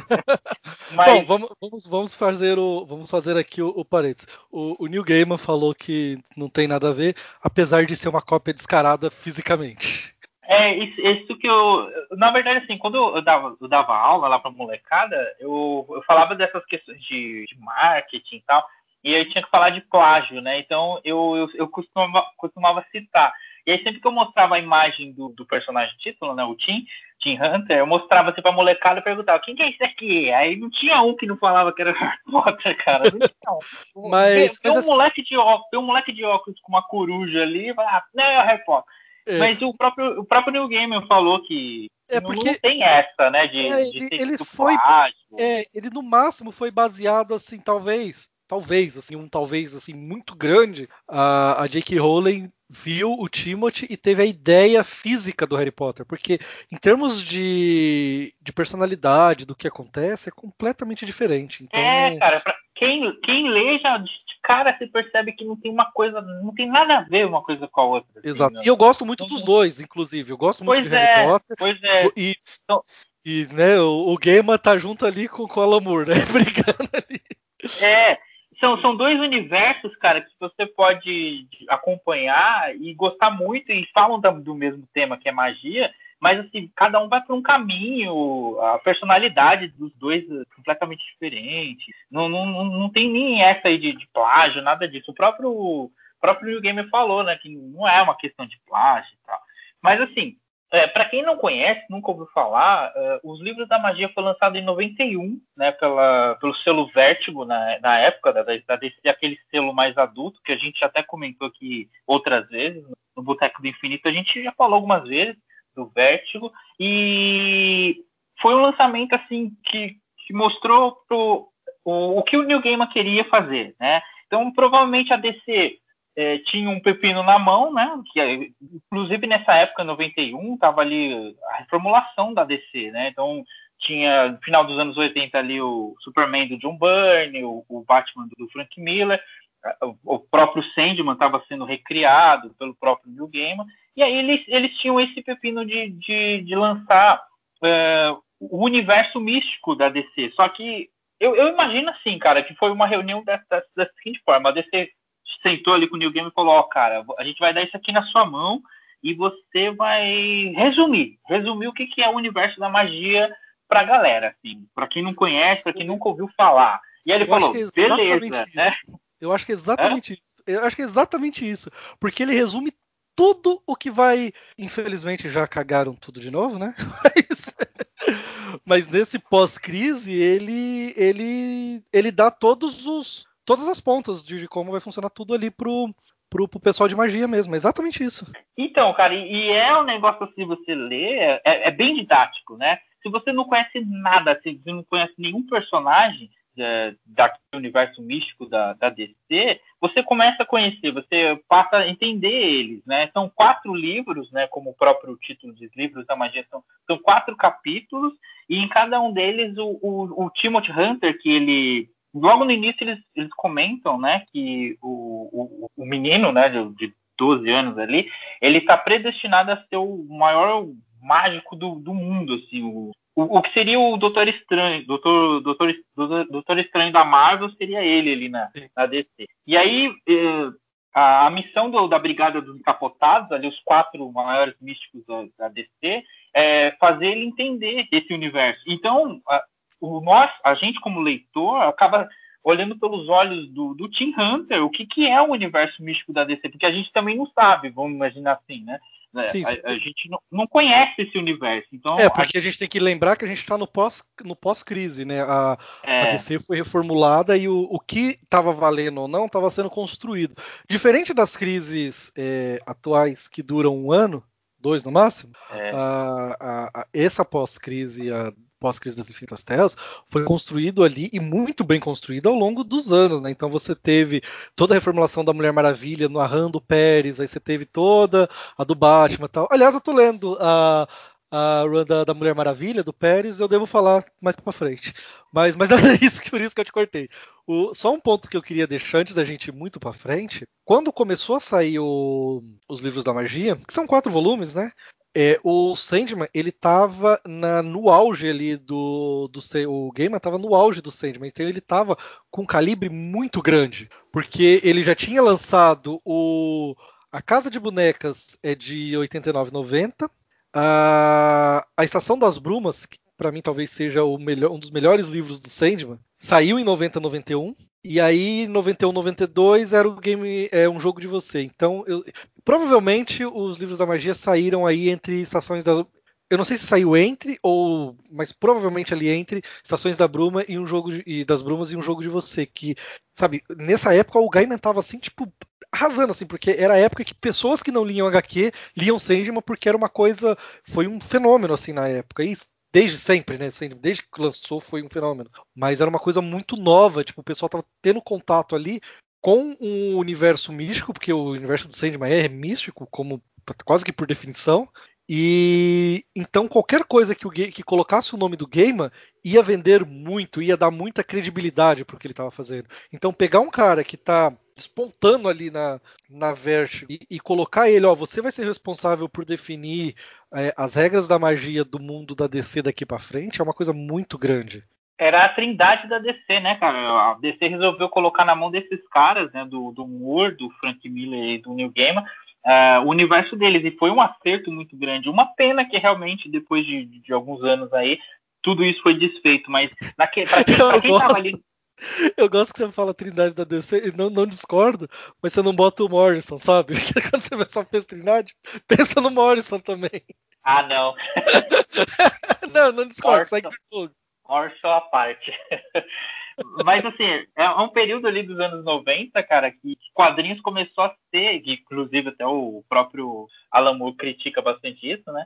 (laughs) Mas... Bom, vamos, vamos, vamos, fazer o, vamos fazer aqui o, o parênteses. O, o Neil Gaiman falou que não tem nada a ver, apesar de ser uma cópia descarada fisicamente. É, isso, isso, que eu. Na verdade, assim, quando eu dava, eu dava aula lá pra molecada, eu, eu falava dessas questões de, de marketing e tal, e eu tinha que falar de plágio, né? Então eu, eu, eu costumava, costumava citar. E aí sempre que eu mostrava a imagem do, do personagem título, né, o Tim, Tim Hunter, eu mostrava assim pra molecada e perguntava, quem que é esse aqui? Aí não tinha um que não falava que era (laughs) Harry Potter, cara. Não tinha um. mas, tem, um moleque de óculos, tem um moleque de óculos com uma coruja ali e fala, ah, não, é o Harry Potter. É. Mas o próprio, o próprio New Gamer falou que é porque, não tem essa, né? De, é, de ele, ele foi. É, ele no máximo foi baseado assim, talvez. Talvez, assim, um talvez assim, muito grande. A, a J.K. Rowling viu o Timothy e teve a ideia física do Harry Potter, porque em termos de, de personalidade, do que acontece, é completamente diferente. Então, é, cara, pra quem, quem lê já de cara se percebe que não tem uma coisa, não tem nada a ver uma coisa com a outra. Assim, Exato. Né? E eu gosto muito dos dois, inclusive. Eu gosto muito pois de é, Harry Potter. Pois é. E, então, e né, o, o Gamer tá junto ali com, com o Alan Moore, né? (laughs) Brigando ali. É, são, são dois universos, cara, que você pode acompanhar e gostar muito e falam do mesmo tema que é magia, mas assim, cada um vai para um caminho, a personalidade dos dois é completamente diferente. Não, não, não tem nem essa aí de, de plágio, nada disso. O próprio, o próprio New Gamer falou, né, que não é uma questão de plágio e tal. Mas assim, é, para quem não conhece, nunca ouviu falar, uh, Os Livros da Magia foi lançado em 91, né, pela, pelo selo Vértigo, na, na época da, da aquele selo mais adulto, que a gente até comentou aqui outras vezes, no Boteco do Infinito, a gente já falou algumas vezes do Vértigo, e foi um lançamento, assim, que que mostrou pro, o, o que o New Gaiman queria fazer, né? Então, provavelmente a DC é, tinha um pepino na mão, né? Que, inclusive nessa época, 91, estava ali a reformulação da DC, né? Então tinha no final dos anos 80 ali o Superman do John Byrne, o, o Batman do Frank Miller, o, próprio Sandman estava sendo recriado pelo próprio Neil Gaiman, e aí eles, eles tinham esse pepino de, de, de lançar é, o universo místico da DC. Só que eu, eu, imagino assim, cara, que foi uma reunião dessa, da seguinte forma: a DC sentou ali com o Neil Gaiman e falou: Ó, cara, a gente vai dar isso aqui na sua mão e você vai resumir resumir o que, que é o universo da magia para a galera, assim, para quem não conhece, para quem nunca ouviu falar. E aí ele eu falou: é beleza, né? Eu acho que é exatamente é? isso. Eu acho que é exatamente isso. Porque ele resume tudo o que vai. Infelizmente já cagaram tudo de novo, né? (laughs) Mas, mas nesse pós-crise ele, ele, ele dá todos os todas as pontas de, como vai funcionar tudo ali pro, pro, pro pessoal de magia mesmo. É exatamente isso. Então, cara, e, é um negócio assim, você lê, é, é, bem didático, né? Se você não conhece nada, se você não conhece nenhum personagem é, daquele universo místico da, da DC, você começa a conhecer, você passa a entender eles, né? São quatro livros, né? Como o próprio título diz, livros da magia, são, são quatro capítulos, e em cada um deles o, o, o Timothy Hunter, que ele logo no início eles, eles comentam, né, que o, o, o menino, né, de, de 12 anos ali, ele está predestinado a ser o maior mágico do, do mundo, assim, o, o, o, que seria o Doutor Estranho, Doutor, Doutor, Doutor, Doutor Estranho da Marvel seria ele ali na, na DC. E aí eh, a, a, missão do, da Brigada dos Encapotados, ali os quatro maiores místicos da, da DC, é fazer ele entender esse universo. Então, a, o nós, a gente como leitor, acaba olhando pelos olhos do, do Tim Hunter o que, que é o universo místico da DC, porque a gente também não sabe, vamos imaginar assim, né? É, sim. A, a, gente não, não, conhece esse universo. Então, é, porque a... a gente tem que lembrar que a gente está no pós no pós-crise, né? A, é. a, DC foi reformulada e o, o que estava valendo ou não estava sendo construído. Diferente das crises é, atuais que duram um ano, dois no máximo, é. a, essa pós-crise, a pós-crise das Infinitas Terras, foi construído ali e muito bem construído ao longo dos anos, né? Então você teve toda a reformulação da Mulher Maravilha no Arrando Pérez, aí você teve toda a do Batman e tal. Aliás, eu tô lendo a, a run da, da, Mulher Maravilha, do Pérez, eu devo falar mais pra frente. Mas, mas (laughs) é isso, por isso que eu te cortei. O, só um ponto que eu queria deixar antes da gente ir muito pra frente. Quando começou a sair o, os livros da magia, que são quatro volumes, né? É, o Sandman, ele tava na, no auge ali do, do. O Gaiman tava no auge do Sandman, então ele tava com um calibre muito grande. Porque ele já tinha lançado o. A Casa de Bonecas é de 89,90. A, a Estação das Brumas, que para mim talvez seja melhor, um dos melhores livros do Sandman, saiu em 90, 91. E aí, 91, 92 era o game, é um jogo de você. Então, eu, provavelmente os livros da magia saíram aí entre estações da. Eu não sei se saiu entre ou, mas provavelmente ali entre estações da Bruma e um jogo de, e das Brumas e um jogo de você que, sabe, nessa época o Gaiman tava assim, tipo, arrasando assim, porque era a época que pessoas que não liam HQ liam Sandman porque era uma coisa, foi um fenômeno assim na época. E desde sempre, né? Desde que lançou foi um fenômeno. Mas era uma coisa muito nova, tipo, o pessoal tava tendo contato ali com um universo místico, porque o universo do Sandman é místico, como quase que por definição. E então qualquer coisa que, o, que colocasse o nome do Gamer ia vender muito, ia dar muita credibilidade para o que ele estava fazendo. Então pegar um cara que está despontando ali na, na Verge e, e, colocar ele, ó, você vai ser responsável por definir é, as regras da magia do mundo da DC daqui para frente, é uma coisa muito grande. Era a trindade da DC, né, cara? A DC resolveu colocar na mão desses caras, né, do, do Moore, do Frank Miller e do Neil Gaiman, uh, o universo deles, e foi um acerto muito grande. Uma pena que realmente, depois de, de alguns anos aí, tudo isso foi desfeito, mas para quem, (laughs) pra quem, tava ali eu gosto que você fala Trindade da DC e não, não discordo, mas você não bota o Morrison, sabe? Porque (laughs) quando você só fez Trindade, pensa no Morrison também. Ah, não. (laughs) não, não discordo, segue o jogo. Morrison à parte. Mas assim, é um período ali dos anos 90, cara, que quadrinhos começou a ser, que inclusive até o próprio Alan Moore critica bastante isso, né?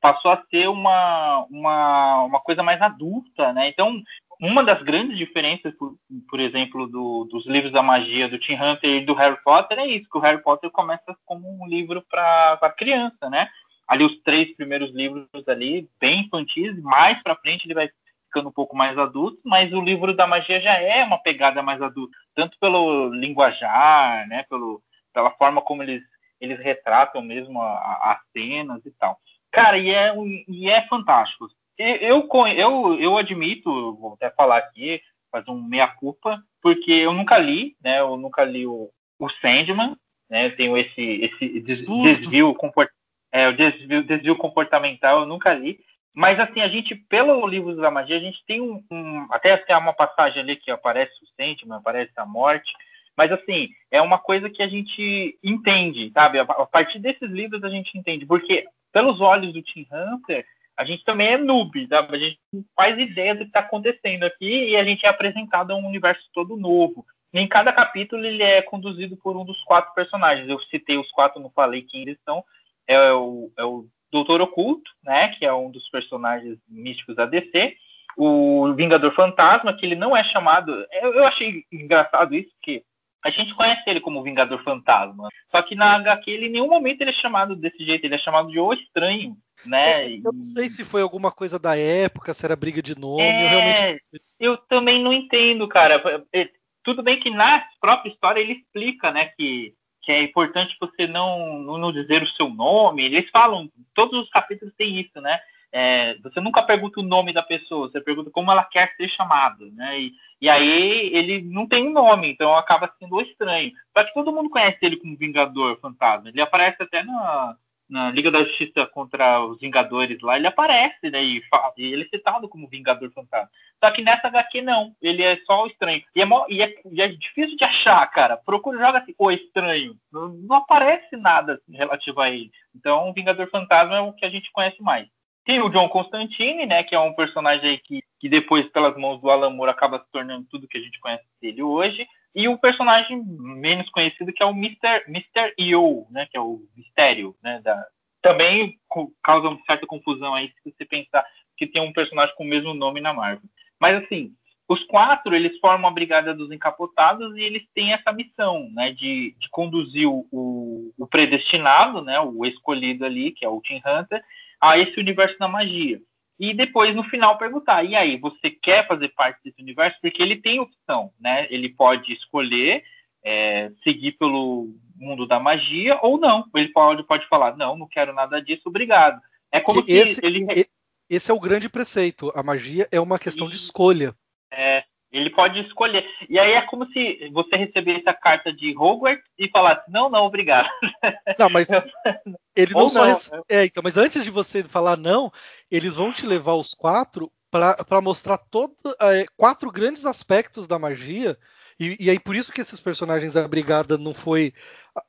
passou a ser uma, uma, uma coisa mais adulta, né? Então, uma das grandes diferenças, por, por exemplo, do, dos livros da magia do Tim Hunter e do Harry Potter é isso, que o Harry Potter começa como um livro para criança, né? Ali os três primeiros livros ali, bem infantis, mais para frente ele vai ficando um pouco mais adulto, mas o livro da magia já é uma pegada mais adulta, tanto pelo linguajar, né, pelo, pela forma como eles, eles retratam mesmo as cenas e tal. Cara, e é, e é fantástico. Eu, eu, eu admito, vou até falar aqui, fazer um meia-culpa, porque eu nunca li, né? Eu nunca li o, o Sandman, né? Tenho esse, esse desvio, comport, é, o desvio, desvio comportamental, eu nunca li. Mas assim, a gente, pelo livro da magia, a gente tem um, um até tem uma passagem ali que aparece o Sandman, aparece a morte, mas assim, é uma coisa que a gente entende, sabe? A partir desses livros a gente entende, porque pelos olhos do Tim Hunter, a gente também é noob, sabe? A gente não faz ideia do que está acontecendo aqui e a gente é apresentado a um universo todo novo. E em cada capítulo ele é conduzido por um dos quatro personagens. Eu citei os quatro, não falei quem eles são. É o, é o Doutor Oculto, né? Que é um dos personagens místicos da DC. O Vingador Fantasma, que ele não é chamado. Eu, achei engraçado isso, porque a gente conhece ele como Vingador Fantasma. Só que na HQ ele em nenhum momento ele é chamado desse jeito, ele é chamado de O Estranho né? É, eu não sei se foi alguma coisa da época, se era briga de nome, é, eu realmente Eu também não entendo, cara. É, tudo bem que na própria história ele explica, né, que, que é importante você não, não dizer o seu nome. Eles falam, todos os capítulos tem isso, né? É, você nunca pergunta o nome da pessoa, você pergunta como ela quer ser chamada, né? E, e aí ele não tem um nome, então acaba sendo estranho. Só que todo mundo conhece ele como Vingador Fantasma. Ele aparece até na, na Liga da Justiça contra os Vingadores lá, ele aparece, né? E, e ele é citado como Vingador Fantasma. Só que nessa HQ não, ele é só o estranho. E é, mó, e é, e é difícil de achar, cara. Procura, joga assim, o estranho. Não, não, aparece nada assim, relativo a ele. Então, o Vingador Fantasma é o que a gente conhece mais. Tem o John Constantine, né? Que é um personagem que, que depois, pelas mãos do Alan Moore, acaba se tornando tudo que a gente conhece dele hoje. E o personagem menos conhecido que é o Mr. Mr. Io, né, que é o mistério, né, da... também causa uma certa confusão aí se você pensar que tem um personagem com o mesmo nome na Marvel. Mas assim, os quatro eles formam a Brigada dos Encapotados e eles têm essa missão, né, de, de conduzir o, o, predestinado, né, o escolhido ali, que é o Tim Hunter, a esse universo da magia e depois no final perguntar: e aí, você quer fazer parte desse universo? Porque ele tem opção, né? Ele pode escolher é, seguir pelo mundo da magia ou não. Ele pode, pode falar: não, não quero nada disso, obrigado. É como esse, ele. Esse é o grande preceito. A magia é uma questão de escolha. É, ele pode escolher. E aí é como se você recebesse a carta de Hogwarts e falasse, não, não, obrigado. Não, mas (laughs) ele não, só. Rece... É, então, mas antes de você falar não, eles vão te levar os quatro para mostrar todo, é, quatro grandes aspectos da magia. E, e aí por isso que esses personagens da Brigada não foi.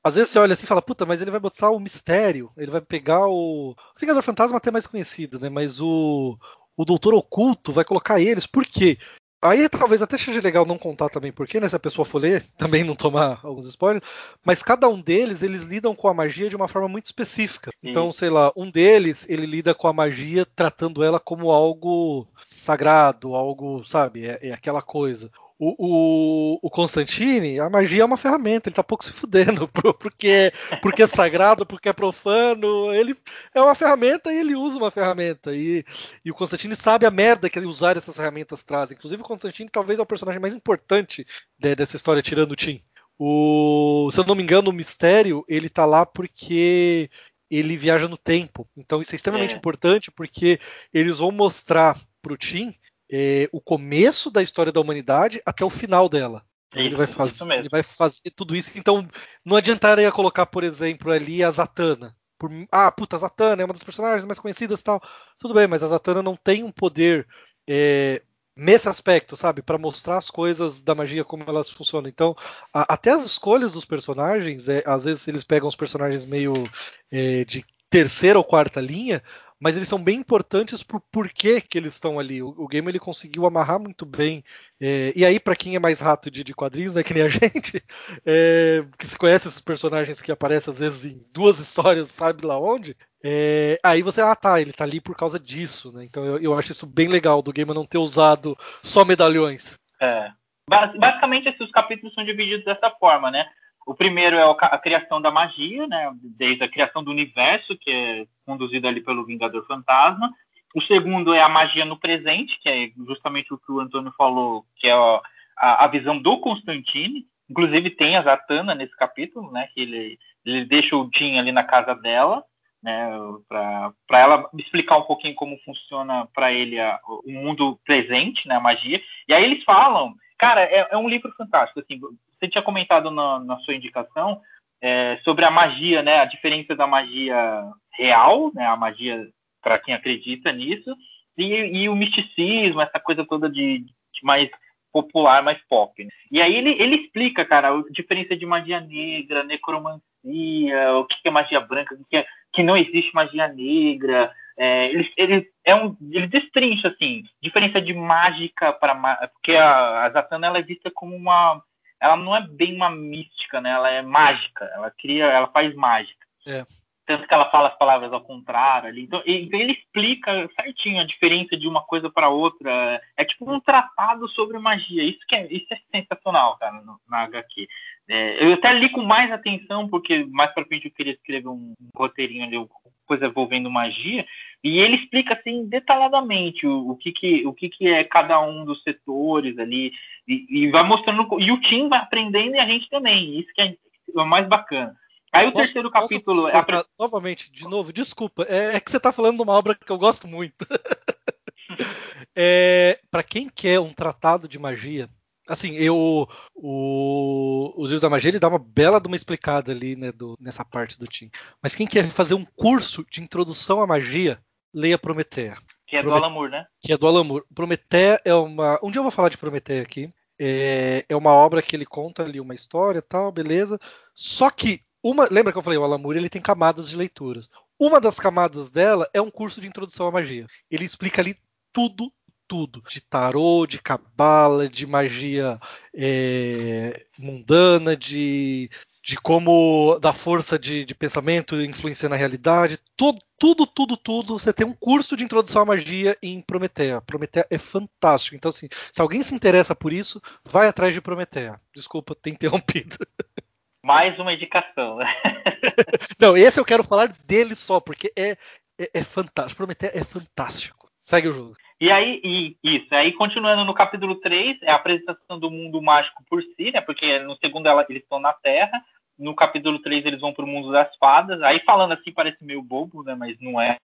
Às vezes você olha assim e fala, puta, mas ele vai botar o mistério, ele vai pegar o. O Vingador Fantasma até mais conhecido, né? Mas o, o Doutor Oculto vai colocar eles. Por quê? Aí talvez até seja legal não contar também porque, né? Se a pessoa for ler, também não tomar alguns spoilers. Mas cada um deles, eles lidam com a magia de uma forma muito específica. Então, sei lá, um deles, ele lida com a magia tratando ela como algo sagrado, algo, sabe? É, é aquela coisa. O, o, o, Constantine, a magia é uma ferramenta, ele tá pouco se fudendo, (laughs) porque, porque é sagrado, porque é profano, ele é uma ferramenta e ele usa uma ferramenta. E, e o Constantine sabe a merda que usar essas ferramentas traz. Inclusive, o Constantine talvez é o personagem mais importante né, dessa história, tirando o Tim. O, se eu não me engano, o mistério ele tá lá porque ele viaja no tempo. Então isso é extremamente é. importante porque eles vão mostrar pro Tim é, o começo da história da humanidade até o final dela. Então, ele, vai fazer, ele vai fazer tudo isso. Então, não adiantaria colocar, por exemplo, ali a Zatanna. Por, ah, puta, a Zatanna é uma das personagens mais conhecidas e tal. Tudo bem, mas a Zatanna não tem um poder é, nesse aspecto, sabe? para mostrar as coisas da magia, como elas funcionam. Então, a, até as escolhas dos personagens, é, às vezes eles pegam os personagens meio é, de terceira ou quarta linha, mas eles são bem importantes pro porquê que eles estão ali. O, o game ele conseguiu amarrar muito bem. É, e aí, para quem é mais rato de, de, quadrinhos, né, que nem a (laughs) gente, é, que se conhece esses personagens que aparecem às vezes em duas histórias, sabe lá onde, é, aí você, ah tá, ele tá ali por causa disso, né? Então eu, eu acho isso bem legal do game não ter usado só medalhões. É. Basicamente, esses capítulos são divididos dessa forma, né? O primeiro é a criação da magia, né? Desde a criação do universo, que é conduzido ali pelo Vingador Fantasma. O segundo é a magia no presente, que é justamente o que o Antônio falou, que é a, a visão do Constantine. Inclusive tem a Zatanna nesse capítulo, né? Que ele, ele deixa o Tim ali na casa dela, né? Para ela explicar um pouquinho como funciona para ele a, o mundo presente, né? A magia. E aí eles falam, cara, é, é um livro fantástico. Assim, você tinha comentado na, na sua indicação é, sobre a magia, né? A diferença da magia real, né? A magia para quem acredita nisso e, e, o misticismo, essa coisa toda de, de mais popular, mais pop. Né? E aí ele, ele explica, cara, a diferença de magia negra, necromancia, o que é magia branca, o que, é, que não existe magia negra. É, ele, ele, é um, ele destrincha, assim, diferença de mágica para... Porque a, a Zatanna ela é vista como uma ela não é bem uma mística, né? Ela é mágica. Ela cria, ela faz mágica. É. Tanto que ela fala as palavras ao contrário ali. Então, então ele explica certinho a diferença de uma coisa para outra. É tipo um tratado sobre magia. Isso que é, isso é sensacional, cara, no, na HQ. É, eu até li com mais atenção, porque mais para frente eu queria escrever um, um roteirinho ali, coisa envolvendo magia, e ele explica assim detalhadamente o, o, que, que, o que, que é cada um dos setores ali, e, e, vai mostrando, e o Tim vai aprendendo e a gente também, isso que é o mais bacana. Aí o posso, terceiro capítulo é a... Novamente, de novo, desculpa, é, é, que você está falando de uma obra que eu gosto muito. (laughs) é, para quem quer um tratado de magia, Assim, eu. O, os livros da magia ele dá uma bela de uma explicada ali, né, do, nessa parte do Tim. Mas quem quer fazer um curso de introdução à magia, leia Prometeia. Que é Promet... do Alamur, né? Que é do Alamur. Prometeia é uma. Um dia eu vou falar de Prometeia aqui. É, é uma obra que ele conta ali uma história tal, beleza. Só que uma, lembra que eu falei, o Alamur ele tem camadas de leituras. Uma das camadas dela é um curso de introdução à magia. Ele explica ali tudo tudo, de tarô, de cabala, de magia é, mundana, de, de como da força de, de pensamento influencia na realidade, tudo, tudo, tudo, tudo. Você tem um curso de introdução à magia em Prometeia. Prometeia é fantástico. Então, assim, se alguém se interessa por isso, vai atrás de Prometeia. Desculpa ter interrompido. (laughs) Mais uma indicação, né? (laughs) Não, esse eu quero falar dele só, porque é, é, é fantástico. Prometeia é fantástico. Segue o jogo. E aí, e, isso, aí continuando no capítulo 3, é a apresentação do mundo mágico por si, né? Porque no segundo ela, eles estão na Terra, no capítulo 3 eles vão para o mundo das fadas. Aí falando assim parece meio bobo, né? Mas não é.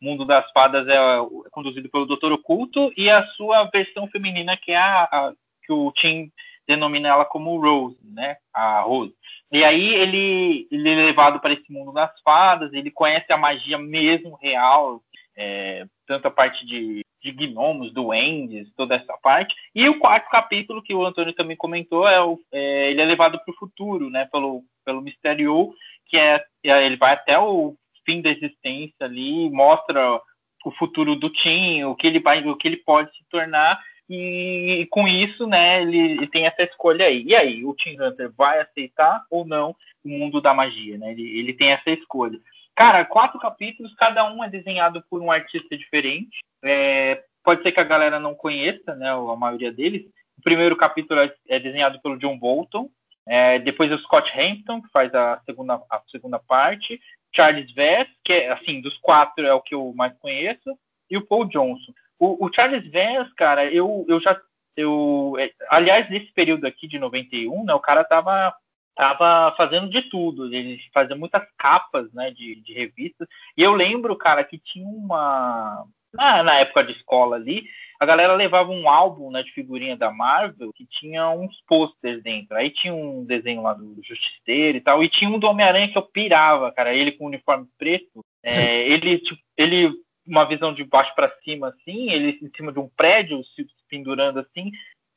O mundo das fadas é, é conduzido pelo Doutor Oculto e a sua versão feminina, que é a, a que o Tim denomina ela como Rose, né? A Rose. E aí ele, ele é levado para esse mundo das fadas, ele conhece a magia mesmo real, é, tanto a parte de de gnomos, duendes, toda essa parte. E o quarto capítulo, que o Antônio também comentou, é, o, é ele é levado para o futuro, né, pelo, pelo Mistério, que é, é, ele vai até o fim da existência ali, mostra o futuro do Tim, o que ele vai, o que ele pode se tornar, e, e com isso, né, ele, ele, tem essa escolha aí. E aí, o Tim Hunter vai aceitar ou não o mundo da magia, né? Ele, ele tem essa escolha. Cara, quatro capítulos, cada um é desenhado por um artista diferente. É, pode ser que a galera não conheça, né? A maioria deles. O primeiro capítulo é, é desenhado pelo John Bolton. É, depois o Scott Hampton, que faz a segunda, a segunda parte. Charles Vess, que é, assim, dos quatro é o que eu mais conheço. E o Paul Johnson. O, o Charles Vess, cara, eu, eu já. Eu, é, aliás, nesse período aqui de 91, né, o cara tava tava fazendo de tudo. Ele fazia muitas capas, né, de, de revistas. E eu lembro, cara, que tinha uma na, na época de escola ali, a galera levava um álbum né, de figurinha da Marvel que tinha uns posters dentro. Aí tinha um desenho lá do Justiceiro e tal, e tinha um do Homem-Aranha que eu pirava, cara. Ele com o uniforme preto, é, (laughs) ele, tipo, ele, uma visão de baixo para cima, assim, ele em cima de um prédio, se pendurando assim,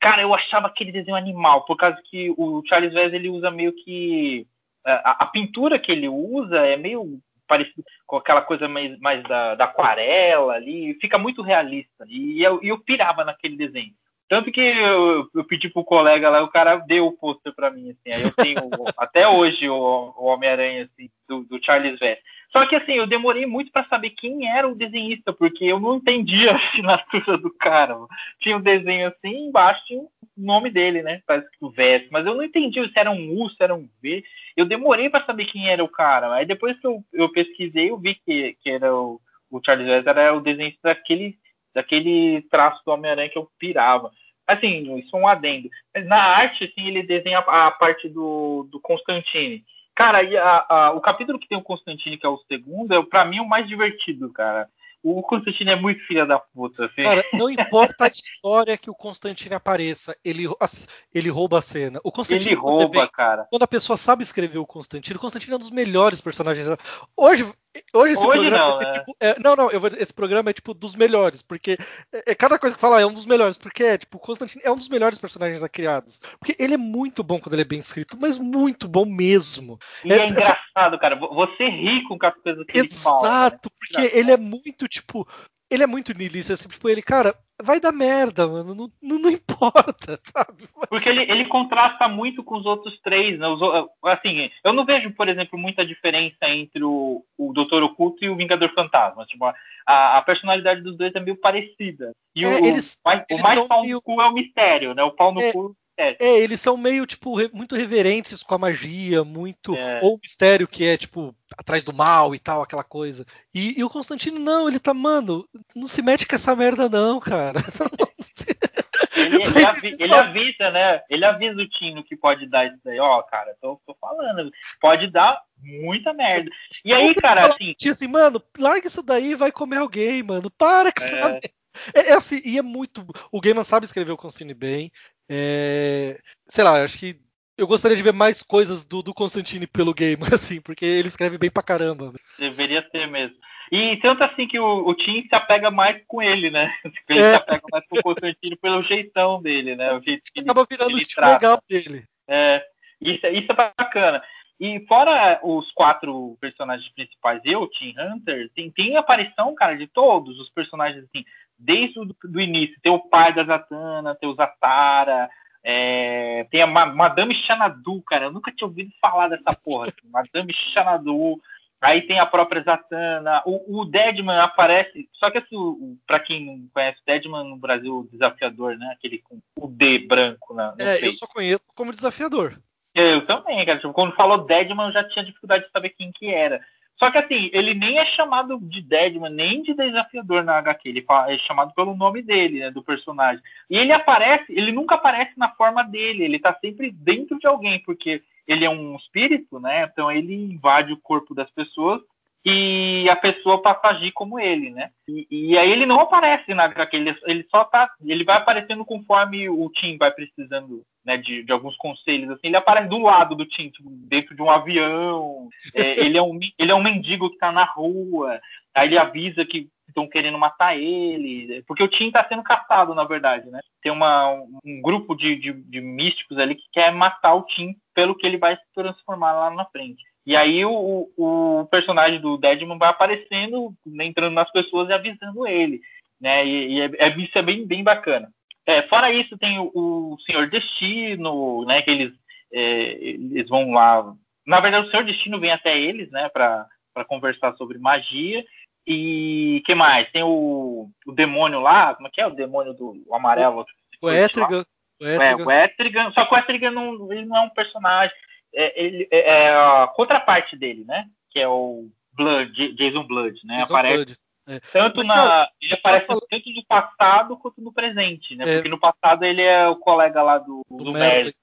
Cara, eu achava aquele desenho animal, por causa que o Charles Vez ele usa meio que. A, a, pintura que ele usa é meio parecido com aquela coisa mais, mais da, da aquarela ali, fica muito realista. E eu, eu pirava naquele desenho. Tanto que eu, eu pedi pro colega lá, o cara deu o pôster pra mim, assim. Aí eu tenho (laughs) até hoje o, o Homem-Aranha, assim, do, do Charles Vess. Só que assim, eu demorei muito para saber quem era o desenhista, porque eu não entendia (laughs) a assinatura do cara. Tinha um desenho assim, embaixo tinha o nome dele, né? Parece que o Vess, mas eu não entendi se era um U, se era um V. Eu demorei para saber quem era o cara. Aí depois que eu, eu pesquisei, eu vi que, que era o, o Charles Vess, era o desenhista daquele daquele traço do Homem-Aranha que eu pirava. Assim, isso é um adendo. Mas na arte, assim, ele desenha a, parte do, do Constantine. Cara, a, a, o capítulo que tem o Constantine, que é o segundo, é para mim o mais divertido, cara. O Constantine é muito filha da puta. Assim. Cara, não importa a história que o Constantine apareça, ele, ele rouba a cena. O Constantine, ele rouba, bem, cara. Quando a pessoa sabe escrever o Constantine, o Constantine é um dos melhores personagens. Hoje, Hoje esse Hoje programa. Não, né? tipo, é, não, não, eu vou, esse programa é tipo dos melhores, porque é, é, cada coisa que fala é um dos melhores, porque é tipo, Constantine é um dos melhores personagens já criados. Porque ele é muito bom quando ele é bem escrito, mas muito bom mesmo. E é, é engraçado, cara. Você ri com as coisas que Exato, ele fala. Exato, né? porque ele é muito, tipo, ele é muito niilista, assim, tipo, ele, cara, vai dar merda, mano, não, não, não, (laughs) importa, sabe? Porque ele, ele contrasta muito com os outros três, né? Os, assim, eu não vejo, por exemplo, muita diferença entre o, o Doutor Oculto e o Vingador Fantasma. Tipo, a, a personalidade dos dois é meio parecida. E é, o, eles, o mais, o mais pau meio... no cu é o mistério, né? O pau no é, cu é, eles são meio, tipo, re, muito reverentes com a magia, muito. É. Ou o mistério que é, tipo, atrás do mal e tal, aquela coisa. E, e, o Constantino, não, ele tá, mano, não se mete com essa merda, não, cara. (laughs) Ele, ele, avisa, ele, avisa, né? Ele avisa o Tino que pode dar isso daí. Ó, cara, tô, tô falando. Pode dar muita merda. E aí, cara, assim. assim, mano, larga isso daí e vai comer alguém, mano. Para com essa merda. É, é, assim, e é muito. O Gaiman sabe escrever o Constantine bem. É, sei lá, acho que eu gostaria de ver mais coisas do, do Constantine pelo game, (laughs) assim, porque ele escreve bem pra caramba. Deveria ter mesmo. E tanto assim que o, o Tim se apega mais com ele, né? (laughs) Ele É. se apega mais com o Constantino pelo jeitão dele, né? O jeito que ele, Acaba virando o ele tipo trata. legal dele. É, isso, isso é bacana. E fora os quatro personagens principais, eu, o Tim Hunter, tem, tem aparição, cara, de todos os personagens, assim, desde o início. Tem o pai da Zatanna, tem o Zatara, é, tem a Ma- Madame Xanadu, cara. Eu nunca tinha ouvido falar dessa porra. assim, Madame Xanadu. Aí tem a própria Zatanna. O, o Deadman aparece. Só que assim, pra quem não conhece, o Deadman no Brasil, o desafiador, né? Aquele com o D branco na, no É, peito. eu só conheço como desafiador. Eu também, cara. Tipo, quando falou Deadman, eu já tinha dificuldade de saber quem que era. Só que assim, ele nem é chamado de Deadman, nem de desafiador na HQ. Ele é chamado pelo nome dele, né, do personagem. E ele aparece, ele nunca aparece na forma dele, ele tá sempre dentro de alguém, porque ele é um espírito, né? Então ele invade o corpo das pessoas e a pessoa passa a agir como ele, né? E, e aí ele não aparece na HQ, ele, ele só tá. Ele vai aparecendo conforme o Tim vai precisando né, de, de alguns conselhos. Assim, ele aparece do lado do Tim, tipo, dentro de um avião. É, (laughs) ele, é um, ele é um mendigo que tá na rua. Aí ele avisa que estão querendo matar ele. Porque o Tim tá sendo caçado, na verdade, né? Tem uma, um grupo de, de, de místicos ali que quer matar o Tim pelo que ele vai se transformar lá na frente. E aí o, o personagem do Deadman vai aparecendo, né, entrando nas pessoas e avisando ele. Né? E, e é, é- isso é bem, bem bacana. É, fora isso, tem o, o Senhor Destino, né? Que eles, é, eles vão lá. Na verdade, o Senhor Destino vem até eles, né? Para conversar sobre magia. E que mais? Tem o, o demônio lá, como é que é o demônio do o amarelo? O Etrigan. O É, o Etrigan, só que o Etrigan não, ele não é um personagem. É, ele, é, é a contraparte dele, né? Que é o Blood, Jason Blood, né? Jason aparece Blood. tanto Mas, na. ele aparece falando- tanto no passado quanto no presente, né? É. Porque no passado ele é o colega lá do, do do Merlin. Merlin.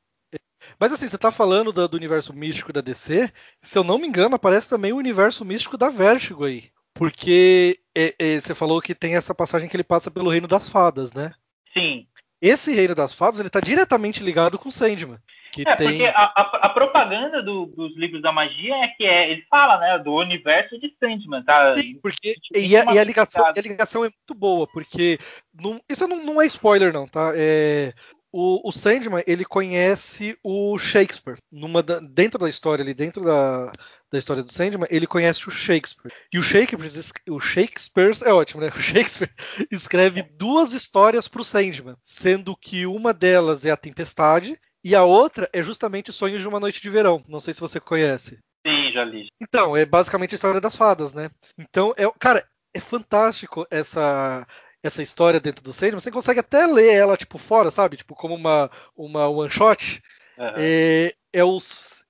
Mas assim, você tá falando do, do universo místico da DC, se eu não me engano, aparece também o universo místico da Vertigo aí. Porque é, é, você falou que tem essa passagem que ele passa pelo reino das fadas, né? Sim. Esse reino das fadas, ele tá diretamente ligado com Sandman. Que É, tem... porque a, a- a propaganda do- dos livros da magia é que é, ele fala, né, do universo de Sandman, tá? Sim, porque Tipo, e a, e a ligação, a ligação é muito boa, porque não- isso não, não é spoiler não, tá? É, o, o Sandman ele conhece o Shakespeare. Numa da, dentro da história ali, dentro da, da história do Sandman, ele conhece o Shakespeare. E o Shakespeare, o Shakespeare é ótimo, né? (laughs) O Shakespeare escreve duas histórias para o Sandman, sendo que uma delas é a Tempestade e a outra é justamente Sonhos de uma Noite de Verão. Não sei se você conhece. Sim, já li. Então, é basicamente a história das fadas, né? Então, é, cara, é fantástico essa essa história dentro do Sandman. Você consegue até ler ela tipo fora, sabe? Tipo como uma uma one shot. Uhum. É, é,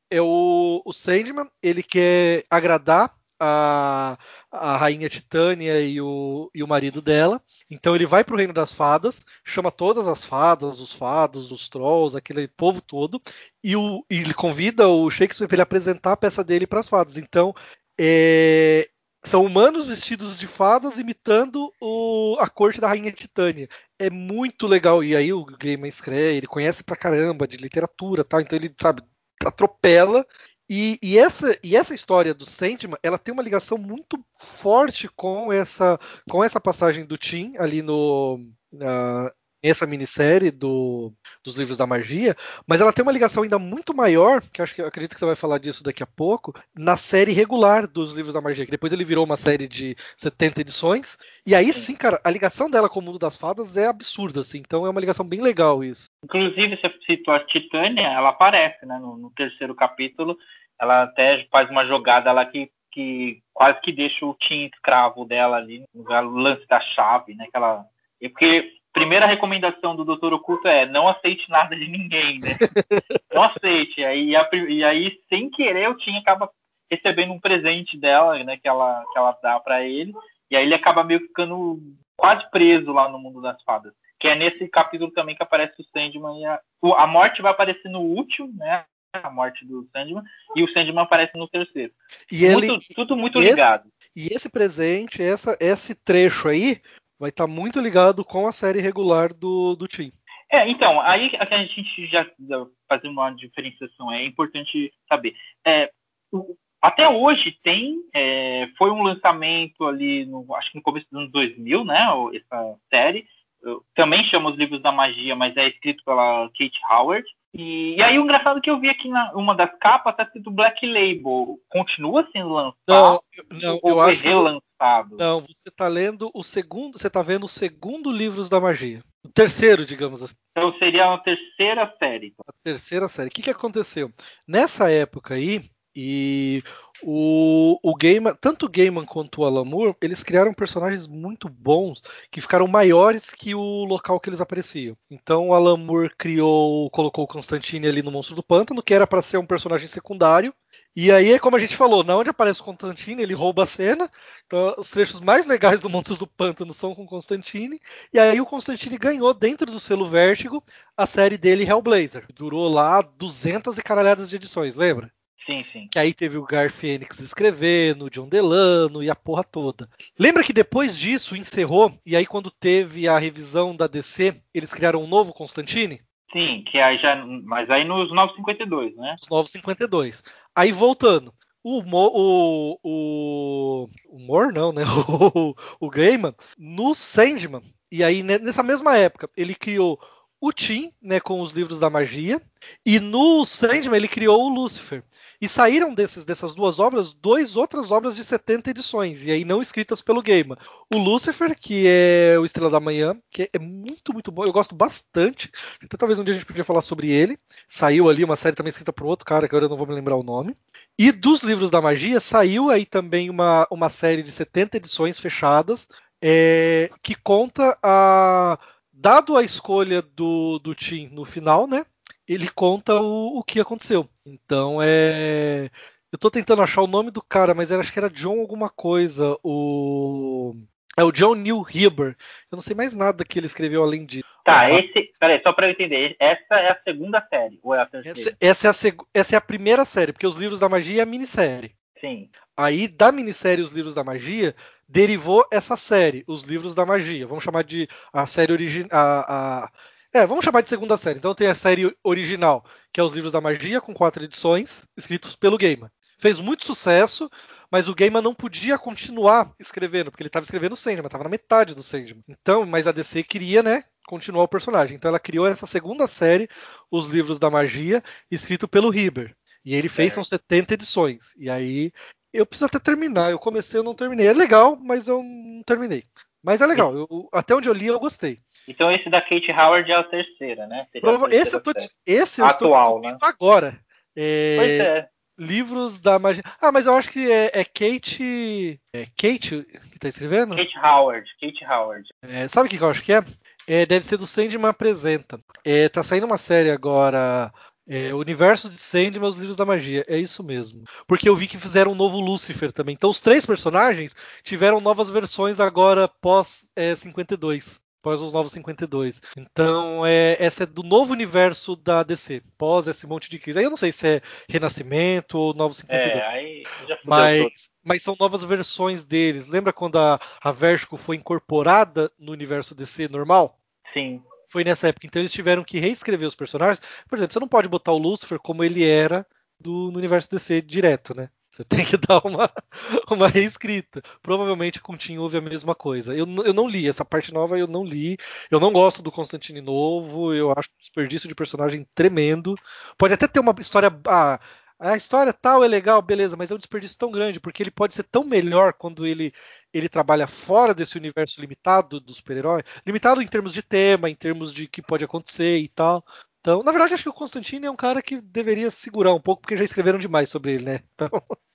é o, o Sandman, ele quer agradar a, a rainha Titânia e o, e o marido dela. Então ele vai para o reino das fadas, chama todas as fadas, os fados, os trolls, aquele povo todo, e, o, e ele convida o Shakespeare para ele apresentar a peça dele para as fadas. Então é, são humanos vestidos de fadas imitando o, a corte da rainha Titânia. É muito legal. E aí o Gaiman escreve, ele conhece pra caramba de literatura, tal, então ele sabe atropela e, e, essa, e essa história do Sandman, ela tem uma ligação muito forte com essa, com essa passagem do Tim ali no, uh, essa minissérie do, dos livros da magia, mas ela tem uma ligação ainda muito maior, que acho que acredito que você vai falar disso daqui a pouco, na série regular dos livros da magia, que depois ele virou uma série de 70 edições. E aí sim, cara, a ligação dela com o mundo das fadas é absurda, assim. Então é uma ligação bem legal isso. Inclusive, você citou a Titânia, ela aparece, né, no, no terceiro capítulo. Ela até faz uma jogada lá que que quase que deixa o Tim escravo dela ali, no lance da chave, né? Que ela... Porque primeira recomendação do Doutor Oculto é não aceite nada de ninguém, né? (laughs) não aceite. Aí, a, e aí, sem querer, o Tim acaba recebendo um presente dela, né? Que ela, que ela dá para ele. E aí ele acaba meio ficando quase preso lá no mundo das fadas. Que é nesse capítulo também que aparece o Sandman e a, a morte vai aparecer no último, né? A morte do Sandman, e o Sandman aparece no terceiro. E muito, ele, tudo muito ligado. Esse, e esse presente, essa, esse trecho aí, vai estar tá muito ligado com a série regular do, do Team. É, então, aí a gente já fazer uma diferenciação, é importante saber. É, o, até hoje tem, é, foi um lançamento ali, no, acho que no começo dos anos 2000, né, essa série, também chama os livros da magia, mas é escrito pela Kate Howard. E, e aí o engraçado é que eu vi aqui na uma das capas tá escrito Black Label. Continua sendo lançado? Não, não ou eu acho relançado? não, você está lendo o segundo, você está vendo o segundo livros da magia. O terceiro, digamos assim. Então seria a terceira série. A terceira série. O que, que aconteceu? Nessa época aí, e o, o Gaiman, tanto o Gaiman quanto o Alan Moore, eles criaram personagens muito bons que ficaram maiores que o local que eles apareciam. Então o Alan Moore criou, colocou o Constantine ali no Monstro do Pântano, que era para ser um personagem secundário. E aí, como a gente falou, na onde aparece o Constantine, ele rouba a cena. Então, os trechos mais legais do Monstros do Pântano são com o Constantine. E aí, o Constantine ganhou, dentro do selo Vértigo, a série dele Hellblazer. Durou lá 200 e caralhadas de edições, lembra? Sim, sim. Que aí teve o Gar Fênix escrevendo, o John Delano e a porra toda. Lembra que depois disso encerrou, e aí quando teve a revisão da DC, eles criaram um novo Constantine? Sim, que aí já. Mas aí nos 952, né? Os 952. Aí voltando. O, o, o, o Moore, não, né? (laughs) O, o Gaiman, no Sandman, e aí nessa mesma época, ele criou o Tim, né, com os livros da magia, e no Sandman ele criou o Lucifer. E saíram desses, dessas duas obras duas outras obras de 70 edições, e aí não escritas pelo Gaiman. O Lucifer, que é o Estrela da Manhã, que é muito, muito bom. Eu gosto bastante. Então talvez um dia a gente podia falar sobre ele. Saiu ali uma série também escrita por outro cara, que agora eu não vou me lembrar o nome. E dos livros da magia, saiu aí também uma, uma série de 70 edições fechadas, é, que conta a. Dado a escolha do, do Tim no final, né? ele conta o, o que aconteceu. Então é. Eu tô tentando achar o nome do cara, mas era, acho que era John alguma coisa. O. É o John Neil Heber. Eu não sei mais nada que ele escreveu além disso. Tá, ah, esse. Peraí, só pra eu entender. Essa é a segunda série, ou é a terceira? Essa, essa é, a seg... essa é a primeira série, porque os livros da magia é a minissérie. Sim. Aí, da minissérie Os Livros da Magia, derivou essa série, Os Livros da Magia. Vamos chamar de a série original. A, é, vamos chamar de segunda série. Então tem a série original, que é os livros da magia, com quatro edições, escritos pelo Gaiman. Fez muito sucesso, mas o Gaiman não podia continuar escrevendo, porque ele estava escrevendo o Sandman, estava na metade do Sandman. Então, mas a DC queria, né, continuar o personagem. Então ela criou essa segunda série, Os Livros da Magia, escrito pelo Riber. E ele fez, é. são 70 edições. E aí eu preciso até terminar. Eu comecei, eu não terminei. É legal, mas eu não terminei. Mas é legal. Eu, até onde eu li, eu gostei. Então esse da Kate Howard é a terceira, né? A terceira esse eu tô, esse eu Atual, estou né? agora. É, pois é. Livros da magia. Ah, mas eu acho que é, é Kate. É Kate que tá escrevendo? Kate Howard. Kate Howard. É, sabe o que, eu acho que é? é? deve ser do Sandman Apresenta. É, tá saindo uma série agora. É, Universo de Sandman, os livros da magia. É isso mesmo. Porque eu vi que fizeram um novo Lucifer também. Então os três personagens tiveram novas versões agora pós é, 52 pós os Novos 52. Então, é, essa é do novo universo da DC, pós esse monte de crise. Aí eu não sei se é Renascimento ou Novos 52. É, aí já mas, mas são novas versões deles. Lembra quando a, a Vertigo foi incorporada no universo DC normal? Sim. Foi nessa época. Então eles tiveram que reescrever os personagens. Por exemplo, você não pode botar o Lucifer como ele era do, no universo DC direto, né? Você (laughs) tem que dar uma, uma reescrita. Provavelmente com Tim houve a mesma coisa. Eu, eu não li, essa parte nova eu não li. Eu não gosto do Constantine novo. Eu acho um desperdício de personagem tremendo. Pode até ter uma história. Ah, a história tal é legal, beleza, mas é um desperdício tão grande, porque ele pode ser tão melhor quando ele, ele trabalha fora desse universo limitado do super-herói. Limitado em termos de tema, em termos de que pode acontecer e tal. Então, na verdade, acho que o Constantine é um cara que deveria segurar um pouco, porque já escreveram demais sobre ele, né? Então. (laughs)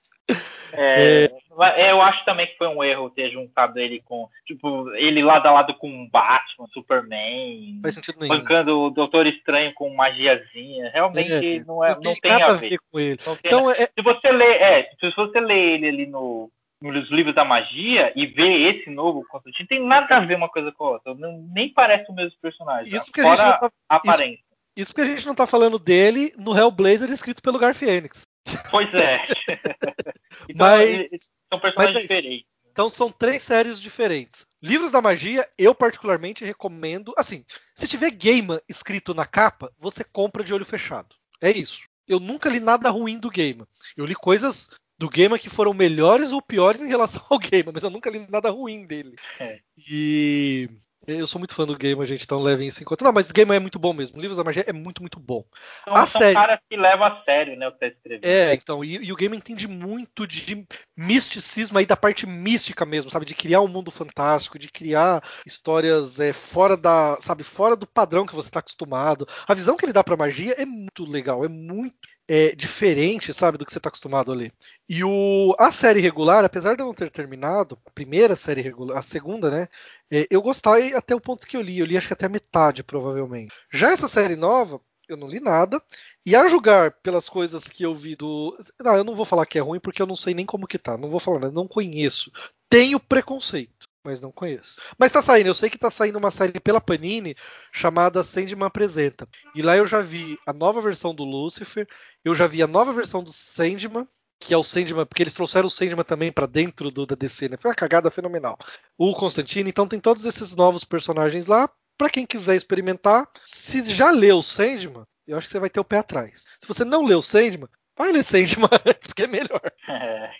É, é... Eu acho também que foi um erro ter juntado ele com. Tipo, ele lado a lado com Batman, Superman. Faz sentido nenhum. Bancando o Doutor Estranho com magiazinha. Realmente é, não, é, não, tem, não tem a, ver. ver. com ele. Então, é... Se você lê, é, se você lê ele ali no, nos livros da magia e ver esse novo Constantine, tem nada a ver uma coisa com a outra. Não, nem parece o mesmo personagem. Isso que a gente não tá, a aparência. Isso isso porque a gente não tá falando dele no Hellblazer escrito pelo Gar Fênix. Pois é. (laughs) então, mas, são personagens mas é diferentes. Então são três séries diferentes. Livros da Magia, eu particularmente recomendo. Assim, se tiver Gaiman escrito na capa, você compra de olho fechado. É isso. Eu nunca li nada ruim do Gaiman. Eu li coisas do Gaiman que foram melhores ou piores em relação ao (laughs) Gaiman, mas eu nunca li nada ruim dele. É. E eu sou muito fã do Game, a gente, então levem isso em conta. Não, mas o Game é muito bom mesmo. Livros da Magia é muito, muito bom. Então, a são série... caras que levam a sério, né, o que tá escrevendo. É, então, e, e, o Game entende muito de misticismo aí da parte mística mesmo, sabe? De criar um mundo fantástico, de criar histórias é, fora da, sabe, fora do padrão que você está acostumado. A visão que ele dá pra magia é muito legal, é muito é, diferente, sabe, do que você está acostumado a ler. E o, a série regular, apesar de eu não ter terminado, a primeira série regular, a segunda, né, é, eu gostei até o ponto que eu li. Eu li acho que até a metade, provavelmente. Já essa série nova, eu não li nada. E a julgar pelas coisas que eu vi do. Não, eu não vou falar que é ruim porque eu não sei nem como que tá. Não vou falar, não conheço. Tenho preconceito mas não conheço. Mas tá saindo, eu sei que tá saindo uma série pela Panini chamada Sandman Apresenta. E lá eu já vi a nova versão do Lucifer, eu já vi a nova versão do Sandman, que é o Sandman, porque eles trouxeram o Sandman também para dentro do da DC, né? Foi uma cagada fenomenal. O Constantine, então tem todos esses novos personagens lá. Para quem quiser experimentar, se já leu o Sandman, eu acho que você vai ter o pé atrás. Se você não leu o Sandman, vai ler Sandman (laughs) antes, que é melhor. É.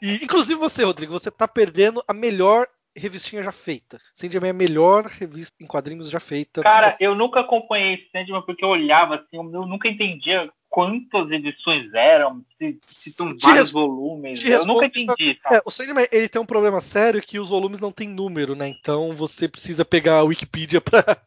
E, inclusive você, Rodrigo, você tá perdendo a melhor revistinha já feita. Sandman é a melhor revista em quadrinhos já feita. Cara, eu nunca acompanhei Sandman porque eu olhava assim, eu nunca entendia quantas edições eram, se, se são vários volumes. Eu nunca entendi. É, o Sandman ele tem um problema sério que os volumes não têm número, né? Então você precisa pegar a Wikipedia (laughs) para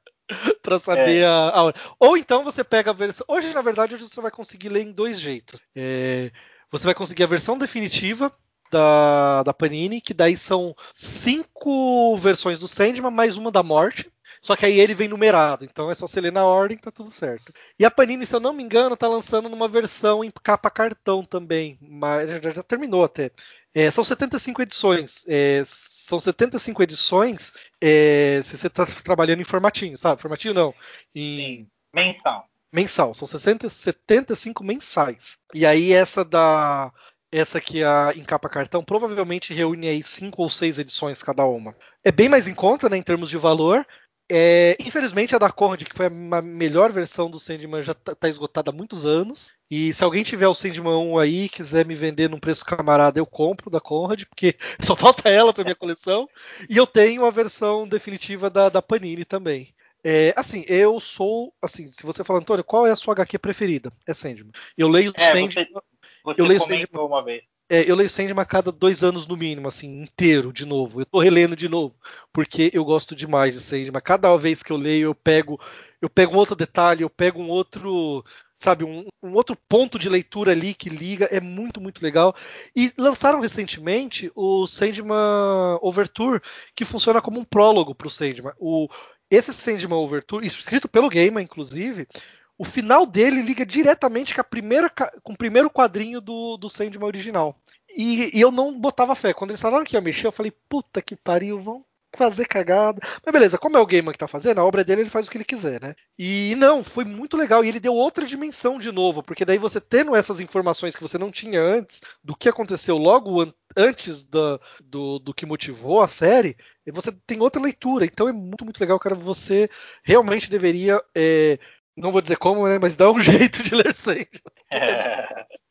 para saber é. a, a, hora. Ou então você pega a versão. Hoje, na verdade, hoje você vai conseguir ler em dois jeitos. É, você vai conseguir a versão definitiva da, da Panini, que daí são cinco versões do Sandman, mais uma da morte. Só que aí ele vem numerado, então é só você ler na ordem que tá tudo certo. E a Panini, se eu não me engano, tá lançando numa versão em capa cartão também, mas já, já terminou até. É, são 75 edições. É, são 75 edições é, se você está trabalhando em formatinho, sabe? Formatinho não. Em... Sim, mensal. Mensal, são 60, 75 mensais. E aí essa da essa aqui a em capa cartão provavelmente reúne aí cinco ou seis edições cada uma. É bem mais em conta, né, em termos de valor. É, infelizmente a da Conrad, que foi a melhor versão do Sandman, já está tá esgotada há muitos anos. E se alguém tiver o Sandman 1 aí e quiser me vender num preço camarada, eu compro da Conrad, porque (laughs) só falta ela para minha coleção. E eu tenho a versão definitiva da, da Panini também. É, assim, eu sou. Assim, se você falar, Antônio, qual é a sua HQ preferida? É Sandman. Eu leio É, Sandman. você, você eu leio comentou uma vez. É, eu leio Sandman a cada dois anos no mínimo, assim, inteiro, de novo. Eu tô relendo de novo, porque eu gosto demais de Sandman. Cada vez que eu leio, eu pego, eu pego um outro detalhe, eu pego um outro, sabe, um, um outro ponto de leitura ali que liga. É muito, muito legal. E lançaram recentemente o Sandman Overture, que funciona como um prólogo pro Sandman. O, esse Sandman Overture, escrito pelo Gaiman, inclusive, o final dele liga diretamente com, a primeira, com o primeiro quadrinho do, do Sandman original. E, e eu não botava fé. Quando eles falaram que ia mexer, eu falei, puta que pariu, vão fazer cagada. Mas beleza, como é o Gaiman que tá fazendo, a obra dele ele faz o que ele quiser, né? E não, foi muito legal. E ele deu outra dimensão de novo, porque daí você tendo essas informações que você não tinha antes, do que aconteceu logo an- antes da- do, do que motivou a série, você tem outra leitura. Então é muito, muito legal, cara. Você realmente deveria. é, não vou dizer como, né? Mas dá um (laughs) jeito de ler sempre.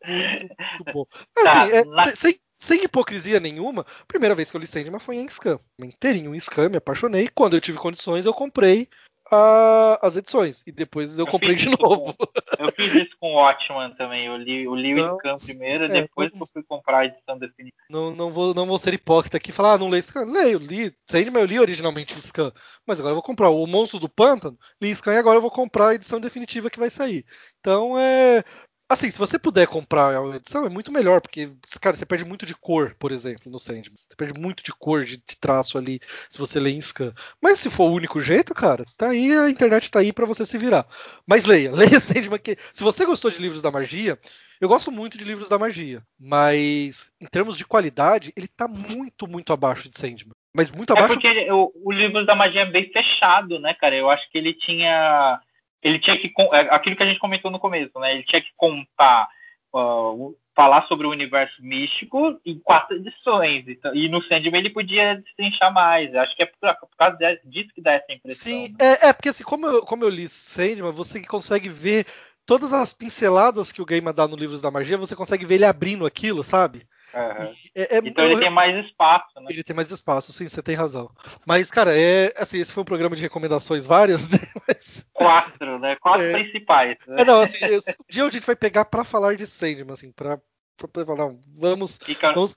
Muito, muito bom. Tá, Assim, é, na- sem, sem hipocrisia nenhuma, a primeira vez que eu li Sandman foi em Scam. Inteirinho em Scam, me apaixonei. Quando eu tive condições, eu comprei a- as edições. E depois eu, Eu comprei de novo. (laughs) Eu fiz isso com o Watchman também. Eu li, eu li Não. o Scam primeiro, É, depois que eu fui comprar a edição definitiva. Não, não, vou, não vou ser hipócrita aqui e falar, ah, não leio Scam. Leio, li. Sandman eu li originalmente o Scam. Mas agora eu vou comprar o Monstro do Pântano, li Scam e agora eu vou comprar a edição definitiva que vai sair. Então é. Assim, se você puder comprar a edição, é muito melhor, porque, cara, você perde muito de cor, por exemplo, no Sandman. Você perde muito de cor, de, de traço ali, se você lê em scan. Mas se for o único jeito, cara, tá aí, a internet tá aí pra você se virar. Mas leia, (laughs) leia Sandman, que se você gostou de livros da magia, eu gosto muito de livros da magia, mas em termos de qualidade, ele tá muito, muito abaixo de Sandman. Mas muito É abaixo. porque ele- o, o livro da magia é bem fechado, né, cara? Eu acho que ele tinha. Ele tinha que. é Aquilo que a gente comentou no começo, né? Ele tinha que contar. o- falar sobre o universo místico em quatro edições. Então, e no Sandman ele podia destrinchar mais. Acho que é por, por causa disso que dá essa impressão. Sim, né? é, é, porque assim, como eu, como eu li Sandman, você consegue ver todas as pinceladas que o Gaiman dá no Livros da Magia, você consegue ver ele abrindo aquilo, sabe? É- é- Então eu- ele tem mais espaço, né? ele tem mais espaço, sim, você tem razão. Mas, cara, é assim, esse foi um programa de recomendações várias, (laughs) né? Mas, Quatro, né? Quatro É. principais. Né? é, não, assim, esse- um dia a gente vai pegar pra falar de Sandman, assim, pra, pra, pra falar, não, vamos, vamos,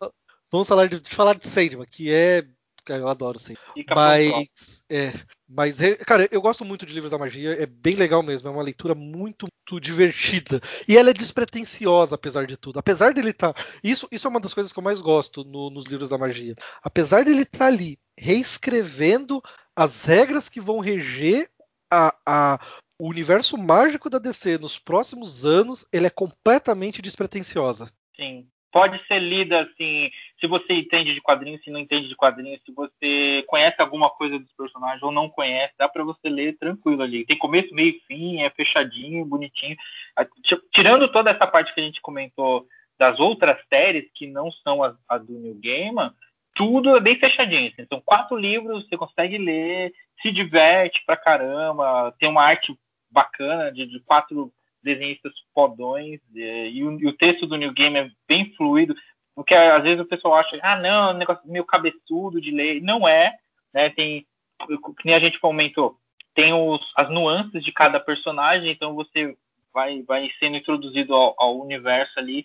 vamos falar de, de falar de Sandman, que é, eu adoro próximo. Mas, é, mas, cara, eu gosto muito de livros da magia, é bem legal mesmo, é uma leitura muito, muito divertida. E ela é despretensiosa, apesar de tudo. Apesar dele estar. isso, isso é uma das coisas que eu mais gosto no- nos livros da magia. Apesar dele estar ali reescrevendo as regras que vão reger a, a- o universo mágico da DC nos próximos anos, ele é completamente despretensiosa. Sim. Pode ser lida assim, se você entende de quadrinhos, se não entende de quadrinhos, se você conhece alguma coisa dos personagens ou não conhece, dá pra você ler tranquilo ali. Tem começo, meio e fim, é fechadinho, bonitinho. A- ti- Tirando toda essa parte que a gente comentou das outras séries que não são as, as do New Gaiman, tudo é bem fechadinho. assim. São quatro livros, você consegue ler, se diverte pra caramba, tem uma arte bacana de, de quatro desenhistas fodões, é, e, o, e o texto do New Game é bem fluido, porque às vezes o pessoal acha, ah, não, é um negócio meio cabeçudo de ler. Não é, né? Tem, que nem a gente comentou, tem os, as nuances de cada personagem, então você vai, vai sendo introduzido ao, ao universo ali,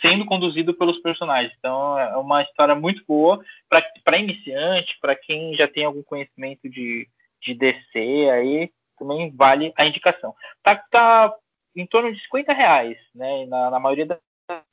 sendo conduzido pelos personagens. Então é uma história muito boa para iniciante, para quem já tem algum conhecimento de, de DC aí, também vale a indicação. Tá, tá em torno de 50 reais, né? Na, na maioria das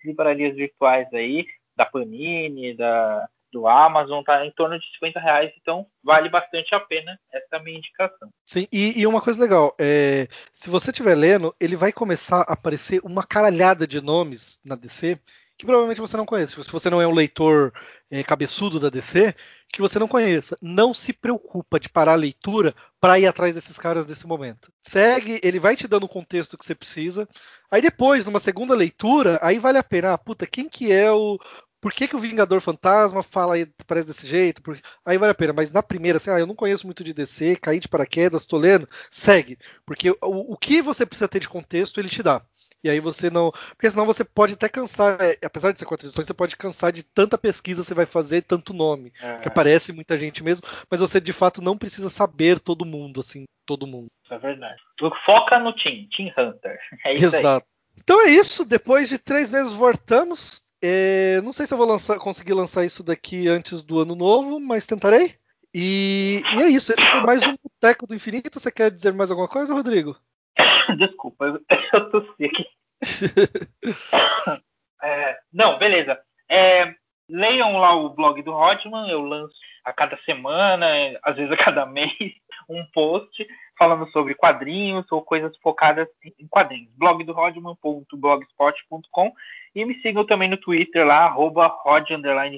livrarias virtuais aí, da Panini, da, do Amazon, tá em torno de 50 reais, então vale bastante a pena essa minha indicação. Sim, e, e uma coisa legal, é, se você estiver lendo, ele vai começar a aparecer uma caralhada de nomes na DC que provavelmente você não conhece. Se você não é um leitor é, cabeçudo da DC, que você não conheça. Não se preocupa de parar a leitura para ir atrás desses caras nesse momento. Segue, ele vai te dando o contexto que você precisa. Aí depois, numa segunda leitura, aí vale a pena. Ah, puta, quem que é o. Por que, que o Vingador Fantasma fala e parece desse jeito? Aí vale a pena. Mas na primeira, assim, ah, eu não conheço muito de DC, caí de paraquedas, tô lendo, segue. Porque o, o que você precisa ter de contexto, ele te dá. E aí você não. Porque senão você pode até cansar. É, apesar de ser quatro edições, você pode cansar de tanta pesquisa que você vai fazer, tanto nome. É. Que aparece muita gente mesmo, mas você de fato não precisa saber todo mundo, assim, todo mundo. É verdade. Foca no Team, Team Hunter. (laughs) É isso Exato. Aí. Então é isso, depois de três meses voltamos. É, não sei se eu vou lançar, conseguir lançar isso daqui antes do ano novo, mas tentarei. E, e é isso, esse foi mais um Boteco do Infinito. Você quer dizer mais alguma coisa, Rodrigo? (coughs) Desculpa, eu, (coughs) eu tossi aqui. (laughs) é, não, beleza. É, leiam lá o blog do Rodman, eu lanço a cada semana, às vezes a cada (laughs) mês, um post falando sobre quadrinhos ou coisas focadas em quadrinhos. blog do Rodman.blogspot.com e me sigam também no Twitter lá, arroba Rod,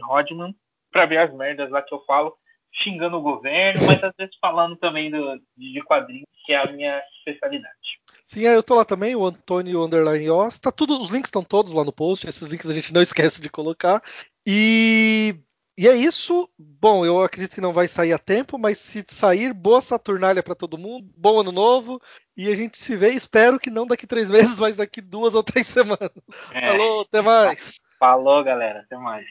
Rodman, pra ver as merdas lá que eu falo xingando o governo, mas às vezes falando também do, de quadrinhos, que é a minha especialidade. Sim, é, eu tô lá também, o Antônio Underline Oz. Tá tudo, os links estão todos lá no post, esses links a gente não (laughs) esquece de colocar. E, e é isso. Bom, eu acredito que não vai sair a tempo, mas se sair, boa Saturnália para todo mundo, bom ano novo. E a gente se vê, espero que não daqui três (laughs) meses, mas daqui duas ou três semanas. É. Falou, até mais. Falou, galera, até mais.